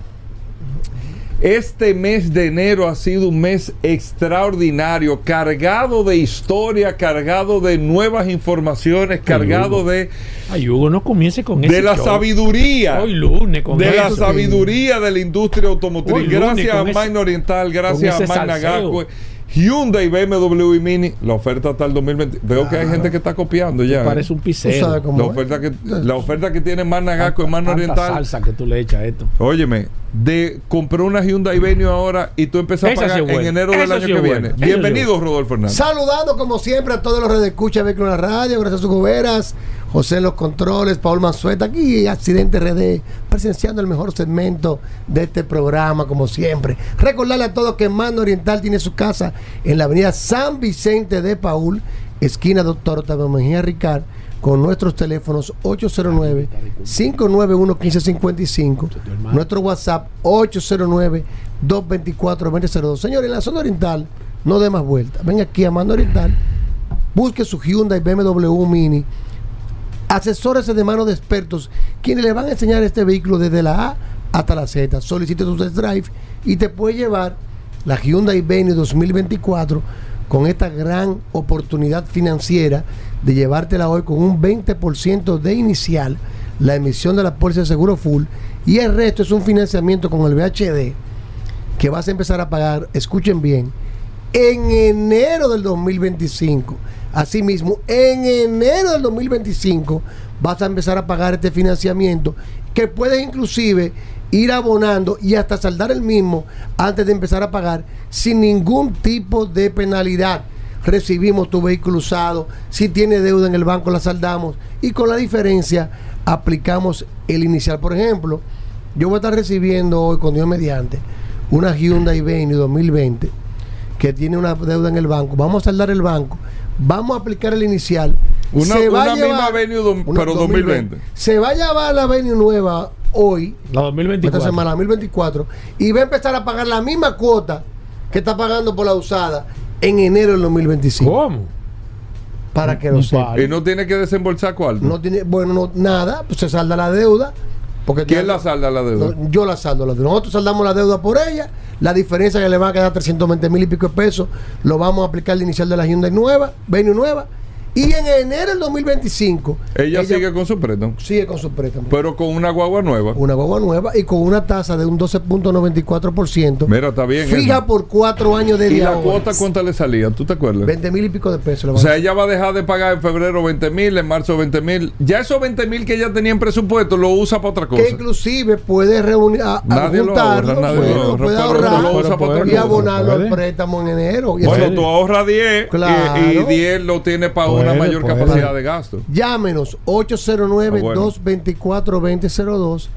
Este mes de enero ha sido un mes extraordinario, cargado de historia, cargado de nuevas informaciones, cargado de, Ay, Hugo, no comience con eso. de la sabiduría. Hoy lunes con de la sabiduría de la industria automotriz. Hoy lunes gracias a ese- Magna Oriental, gracias a Magna salseo. Hyundai, BMW y Mini. La oferta hasta el 2020. Veo que hay gente que está copiando ya. ¿eh? Parece un pisero. La oferta que, la oferta que tiene Magna Gascue y Tanta Oriental. salsa que tú le echas a esto. Óyeme, de comprar una Hyundai Venue ahora y tú empiezas a Esa sí pagar en enero del año sí que viene. Bienvenido, Rodolfo Hernández. Saludando como siempre a todos los redes de escucha de Vehículos en la Radio, gracias a sus goberas, José en los controles, Paul Manzueta, aquí Accidente RD, presenciando el mejor segmento de este programa, como siempre. Recordarle a todos que Mano Oriental tiene su casa en la avenida San Vicente de Paul, esquina Doctor Octavio Mejía Ricard, con nuestros teléfonos 809-591-1555, nuestro WhatsApp 809-224-2002. Señores, en la zona oriental, no dé más vueltas. Ven aquí a Mano Oriental, busque su Hyundai BMW Mini, asesórese de mano de expertos quienes le van a enseñar este vehículo desde la A hasta la Z. Solicite tu test drive y te puede llevar la Hyundai Venue 2024 con esta gran oportunidad financiera de llevártela hoy con un 20% de inicial, la emisión de la póliza de seguro full y el resto es un financiamiento con el VHD que vas a empezar a pagar, escuchen bien, en enero del 2025. Asimismo, en enero del 2025 vas a empezar a pagar este financiamiento que puedes inclusive ir abonando y hasta saldar el mismo antes de empezar a pagar sin ningún tipo de penalidad. Recibimos tu vehículo usado, si tiene deuda en el banco la saldamos y con la diferencia aplicamos el inicial. Por ejemplo, yo voy a estar recibiendo hoy con Dios mediante una Hyundai Venue 2020 que tiene una deuda en el banco. Vamos a saldar el banco, vamos a aplicar el inicial. Una- Se va una a misma llevar- Venue dom- una pero 2020. Se va a llevar la Venue nueva hoy, La 2024. esta semana, 2024, y va a empezar a pagar la misma cuota que está pagando por la usada en enero del 2025. ¿Cómo? Para que lo sepa. Y no tiene que desembolsar cuál. No tiene, bueno, no, nada, pues se salda la deuda. Porque ¿Quién la salda la deuda? No, yo la saldo la deuda. Nosotros saldamos la deuda por ella. La diferencia que le va a quedar 320 mil y pico de pesos lo vamos a aplicar al inicial de la Hyundai nueva, Venue nueva. Y en enero del 2025, ella, sigue con su préstamo, sigue con su préstamo. pero con una guagua nueva. Una guagua nueva y con una tasa de un 12.94%. Mira, está bien. Fija eso. por cuatro años de ¿Y la ahora. cuota cuánta le salía? ¿Tú te acuerdas? 20 mil y pico de pesos. O sea, ella va a dejar de pagar en febrero 20 mil, en marzo 20 mil. Ya esos 20 mil que ella tenía en presupuesto lo usa para otra cosa. que inclusive puede reunir a, Nadie lo ahorra, nadie bueno, lo puede ahorrar lo usa para otra y abonarlo al préstamo en enero. Y Bueno, tú ahorras 10 y- Claro. y, 10 lo tiene para una Puede, mayor puede. capacidad de gasto. Llámenos Ah, bueno. 809-224-2002.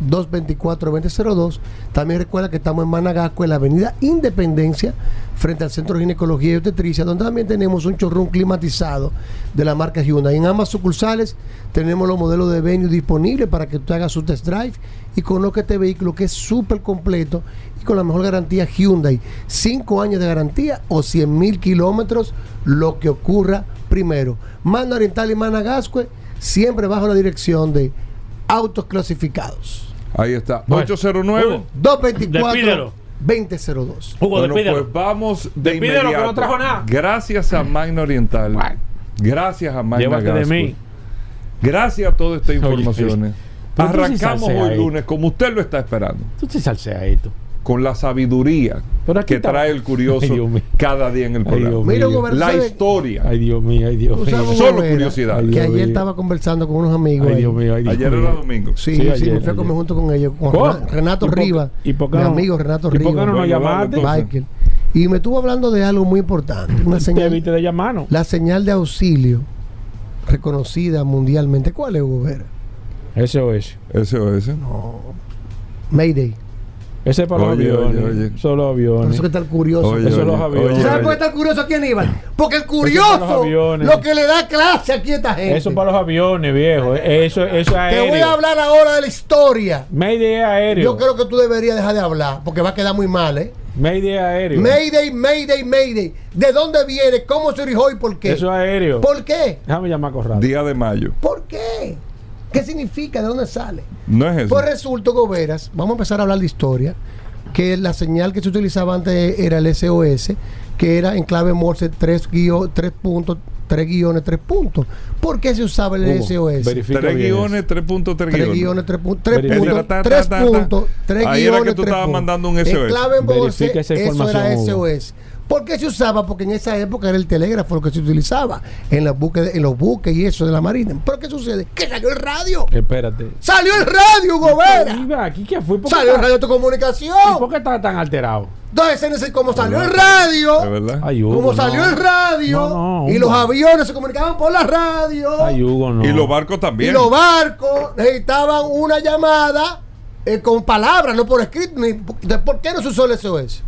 809-224-2002. También recuerda que estamos en Managasco, en la avenida Independencia, frente al Centro de Ginecología y Obstetricia, donde también tenemos un chorrón climatizado de la marca Hyundai. En ambas sucursales tenemos los modelos de venue disponibles para que tú hagas su test drive y conozca este vehículo que es súper completo con la mejor garantía Hyundai. 5 años de garantía o 100 mil kilómetros, lo que ocurra primero. Manda Oriental y Managascue, siempre bajo la dirección de Autos Clasificados. Ahí está. Bueno. 809. Hugo, Despídelo. 224-2002. Hugo, Bueno, despídelo. pues vamos de Despídelo, que no trajo nada. Gracias a Magna Oriental. Bueno. Gracias a Magna Llévate de mí. Gracias a todas estas informaciones. Arrancamos hoy ahí. lunes como usted lo está esperando. Tú te salseas esto. Con la sabiduría que está- trae el curioso Ay, Dios cada día en el Ay, programa. Dios mío. gobernador, la historia. Ay, Dios mío, ay, Dios mío. Solo curiosidad. Ay, Que Dios ayer mío. estaba conversando con unos amigos. Ay. Dios mío, ay, Dios Ayer mío. era domingo. Sí, Sí, sí, ayer, me fui a comer ayer. junto con ellos, con ¿Cómo? Rena- Renato ¿Y por- Rivas, y por qué mi no- amigo Renato y por qué Rivas, no nos Bueno, llamaste? Michael. Y me estuvo hablando de algo muy importante, una Te señal, viste de llamarnos. la señal de auxilio reconocida mundialmente. ¿Cuál es, Gobera? SOS. SOS. Mayday. Ese es para los Oye, aviones. oye, oye. Solo Por aviones. eso que está el curioso. Oye, Eso oye, los aviones. ¿Sabes por qué está el curioso aquí, Aníbal? Porque el los curioso, aviones. lo que le da clase aquí a esta gente. Eso para los aviones, viejo. Eso, eso es Te aéreo. voy a hablar ahora de la historia. Mayday es aéreo. Yo creo que tú deberías dejar de hablar, porque va a quedar muy mal, ¿eh? Mayday es aéreo. Mayday, Mayday, Mayday. ¿De dónde viene? ¿Cómo se originó y por qué? Eso es aéreo. ¿Por qué? Déjame llamar a Corrado. Día de mayo. ¿Por qué? ¿Qué significa? ¿De dónde sale? No es eso. Pues resulta, Goberas, vamos a empezar a hablar de historia, que la señal que se utilizaba antes era el SOS, que era en clave Morse 3, guio- 3 puntos, 3 guiones, 3 puntos. ¿Por qué se usaba el Hugo, SOS? verifica Tres bien guiones, tres puntos, tres 3 guiones. guiones, 3 puntos, 3 Verifica. puntos, Ta, ta, 3 ta, ta. puntos, 3 Ahí era guiones, que tú estabas mandando un En SOS. clave Morse, Verifica esa eso era información, Hugo. ¿Por qué se usaba? Porque en esa época era el telégrafo lo que se utilizaba en, los buques, en los buques y eso de la marina. ¿Pero qué sucede? Que salió el radio. Espérate. ¡Salió el radio, Gobera! Aquí, ¿qué fue? ¿Por qué ¡Salió el radio de tu ¿Y por comunicación! qué está tan alterado? Entonces, en ese- como salió el radio, ¿De verdad? Ay, Hugo, como no. salió el radio, No, no, y los aviones se comunicaban por la radio, Ay, Hugo, no. Y los barcos y también. los barcos necesitaban una llamada eh, con palabras, no por escrito. Ni, ¿Por qué no se usó el SOS?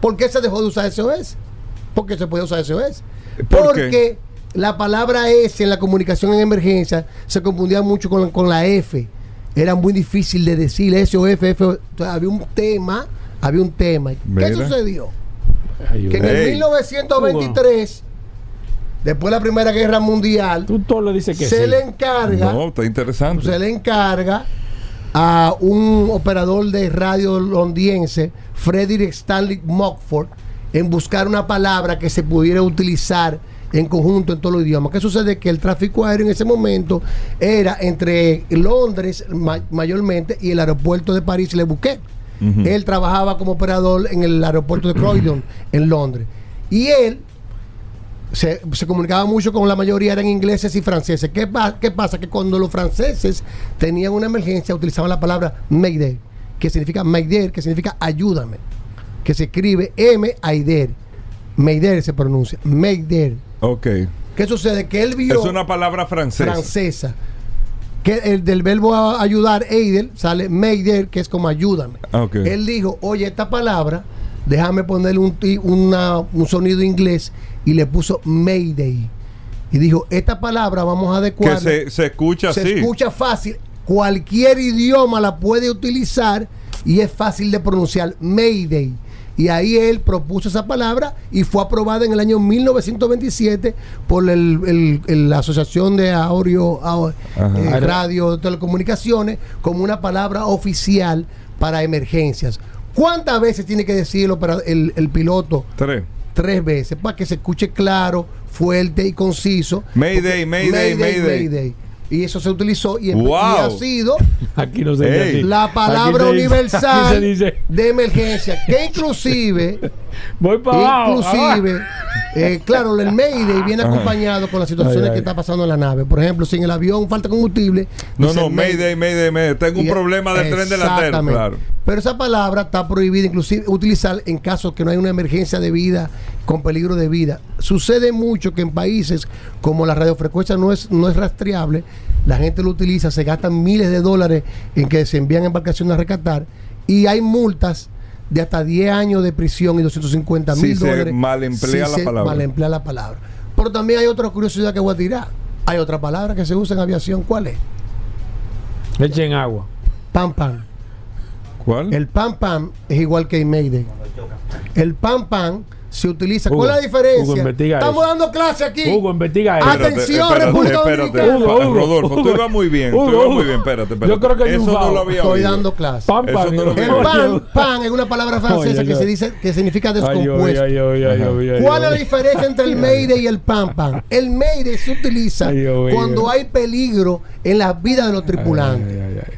¿Por qué se dejó de usar SOS? Porque se puede usar SOS. ¿Por Porque qué? la palabra S en la comunicación en emergencia se confundía mucho con, la- con la F. Era muy difícil de decir SOS, F. Entonces, había un tema, había un tema. ¿Qué Mira. sucedió? Que en el Ey. 1923, después de la Primera Guerra Mundial, Tú todo le dices que se sí. le encarga No, está interesante. se le encarga a un operador de radio londinense, Frederick Stanley Mockford, en buscar una palabra que se pudiera utilizar en conjunto en todos los idiomas. ¿Qué sucede? Que el tráfico aéreo en ese momento era entre Londres ma- mayormente y el aeropuerto de París Le Bouquet. Él trabajaba como operador en el aeropuerto de Croydon, en Londres. Y él se, se comunicaba mucho con la mayoría, eran ingleses y franceses. ¿Qué, pa- qué pasa? Que cuando los franceses tenían una emergencia, utilizaban la palabra Mayday, que significa Mayday, que significa ayúdame, que se escribe M-Aider. Mayday se pronuncia, Mayday. Ok. ¿Qué sucede? Que él vio Es una palabra francesa. francesa. Que el del verbo a- ayudar, Eider, sale Mayday, que es como ayúdame. Ah, ok. Él dijo, oye, esta palabra, déjame ponerle un, una- un sonido inglés y le puso Mayday. Y dijo, esta palabra vamos a que adecuar. se, se escucha Se así. escucha fácil. Cualquier idioma la puede utilizar y es fácil de pronunciar. Mayday. Y ahí él propuso esa palabra y fue aprobada en el año 1927 por el- el- el- la Asociación de Aureo, Ao- Ajá. eh, Radio Telecomunicaciones como una palabra oficial para emergencias. ¿Cuántas veces tiene que decir el, opera- el- el piloto? Tres. Tres veces para que se escuche claro, fuerte y conciso. Mayday, Mayday, Mayday. Y eso se utilizó y, Wow. ha sido [LAUGHS] Aquí no se la palabra Aquí se dice- universal aquí se dice, de emergencia, que inclusive, [LAUGHS] voy para abajo. inclusive, eh, claro, el Mayday viene acompañado con las situaciones Ay, ay. que está pasando en la nave. Por ejemplo, si en el avión falta combustible. No, no, Mayday, Mayday, Mayday. Tengo un problema del tren delantero. Claro. Pero esa palabra está prohibida inclusive utilizar en casos que no hay una emergencia de vida con peligro de vida. Sucede mucho que en países como la radiofrecuencia no es, no es rastreable, la gente lo utiliza, se gastan miles de dólares en que se envían embarcaciones a rescatar y hay multas de hasta 10 años de prisión y 250 Si mil se dólares. malemplea la se palabra. malemplea la palabra. Pero también hay otra curiosidad que voy a tirar. Hay otra palabra que se usa en aviación. ¿Cuál es? Echen agua. Pam, pam. ¿Cuál? El pam pam es igual que el Mayday. El pam pam se utiliza. Hugo, ¿Cuál es la diferencia? Hugo, investiga Estamos eso. dando clase aquí. Hugo, investiga eso. Espérate. Atención, República Dominicana. Hugo, Hugo, Rodolfo, tú ibas muy bien. Hugo, tú ibas muy bien. Espérate, espérate. Yo creo que Eso no lo había Estoy oído. dando clase. Eso no lo El pan, pan es una palabra francesa Oye, que se dice que significa descompuesto. ay, ay, ¿Cuál es la diferencia entre el Mayday y el Pam Pam? El Mayday se utiliza Ay, oye. cuando hay peligro en la vida de los tripulantes. Ay, ay, ay.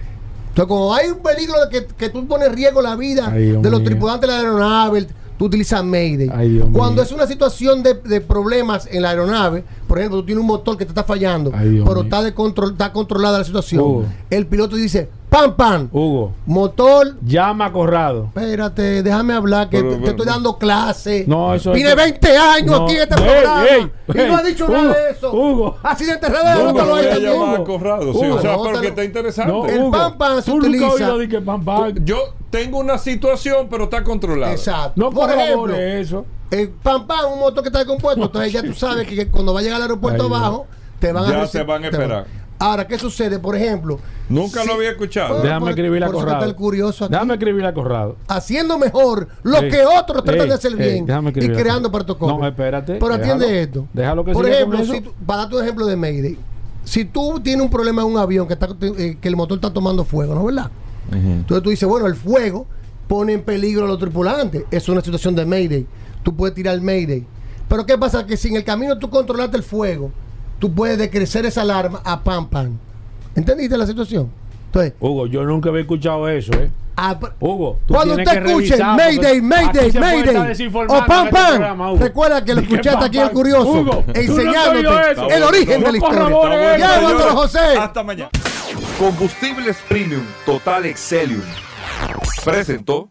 Entonces, cuando hay un peligro de que, que tú pones en riesgo la vida de los tripulantes de la aeronave, tú utilizas Mayday. Ay, Dios Cuando mío. es una situación de, de problemas en la aeronave, por ejemplo, tú tienes un motor que te está fallando, Ay, Dios pero mío. está, de control, está controlada la situación, Hugo. el piloto dice, pam, pam, Hugo, motor, llama a Corrado. espérate, déjame hablar, que Pero, te, te pero, estoy dando clase. No, eso Tiene es- 20 años No. aquí en este Ey, programa ey, y no ha dicho Hugo, nada de eso. Hugo. Accidente redero, Hugo, No, bótalo voy ahí a a Hugo. Corrado, sí, Hugo, o sea, anótalo. porque está interesante. No, El pam, pam se utiliza- oído de que pam, pam. Yo tengo una situación, pero está controlada. Exacto. No por ejemplo, corrobore eso. El pam pam, un motor que está descompuesto, entonces ya tú sabes que, que cuando va a llegar al aeropuerto abajo, te van Ya a se reci- van a esperar. Ahora, ¿qué sucede? Por ejemplo, Nunca Sí. lo había escuchado. Por- Déjame escribirle a Corrado. el curioso aquí. Déjame escribirle a Corrado. haciendo mejor lo Ey, que otros tratan ey, de hacer bien y escribir creando protocolos. No, espérate, Pero atiende déjalo. esto. Déjalo que Por ejemplo, si tú- para darte un ejemplo de Mayday, si tú tienes un problema en un avión que, está, eh, que el motor está tomando fuego, ¿no es verdad? Entonces tú dices, bueno, el fuego pone en peligro a los tripulantes. Es una situación de Mayday. Tú puedes tirar Mayday. Pero ¿qué pasa? Que si en el camino tú controlaste el fuego, tú puedes decrecer esa alarma a pam pam. ¿Entendiste la situación? Entonces, Hugo, yo nunca había escuchado eso, ¿eh? a- Hugo, tú cuando usted escuche Mayday, Mayday, Mayday o Pam en este Pam, recuerda que lo escuchaste aquí el Pam. curioso, Hugo, enseñándote el origen No de la historia. José. Hasta mañana. Combustibles Premium Total Excelium. Presentó.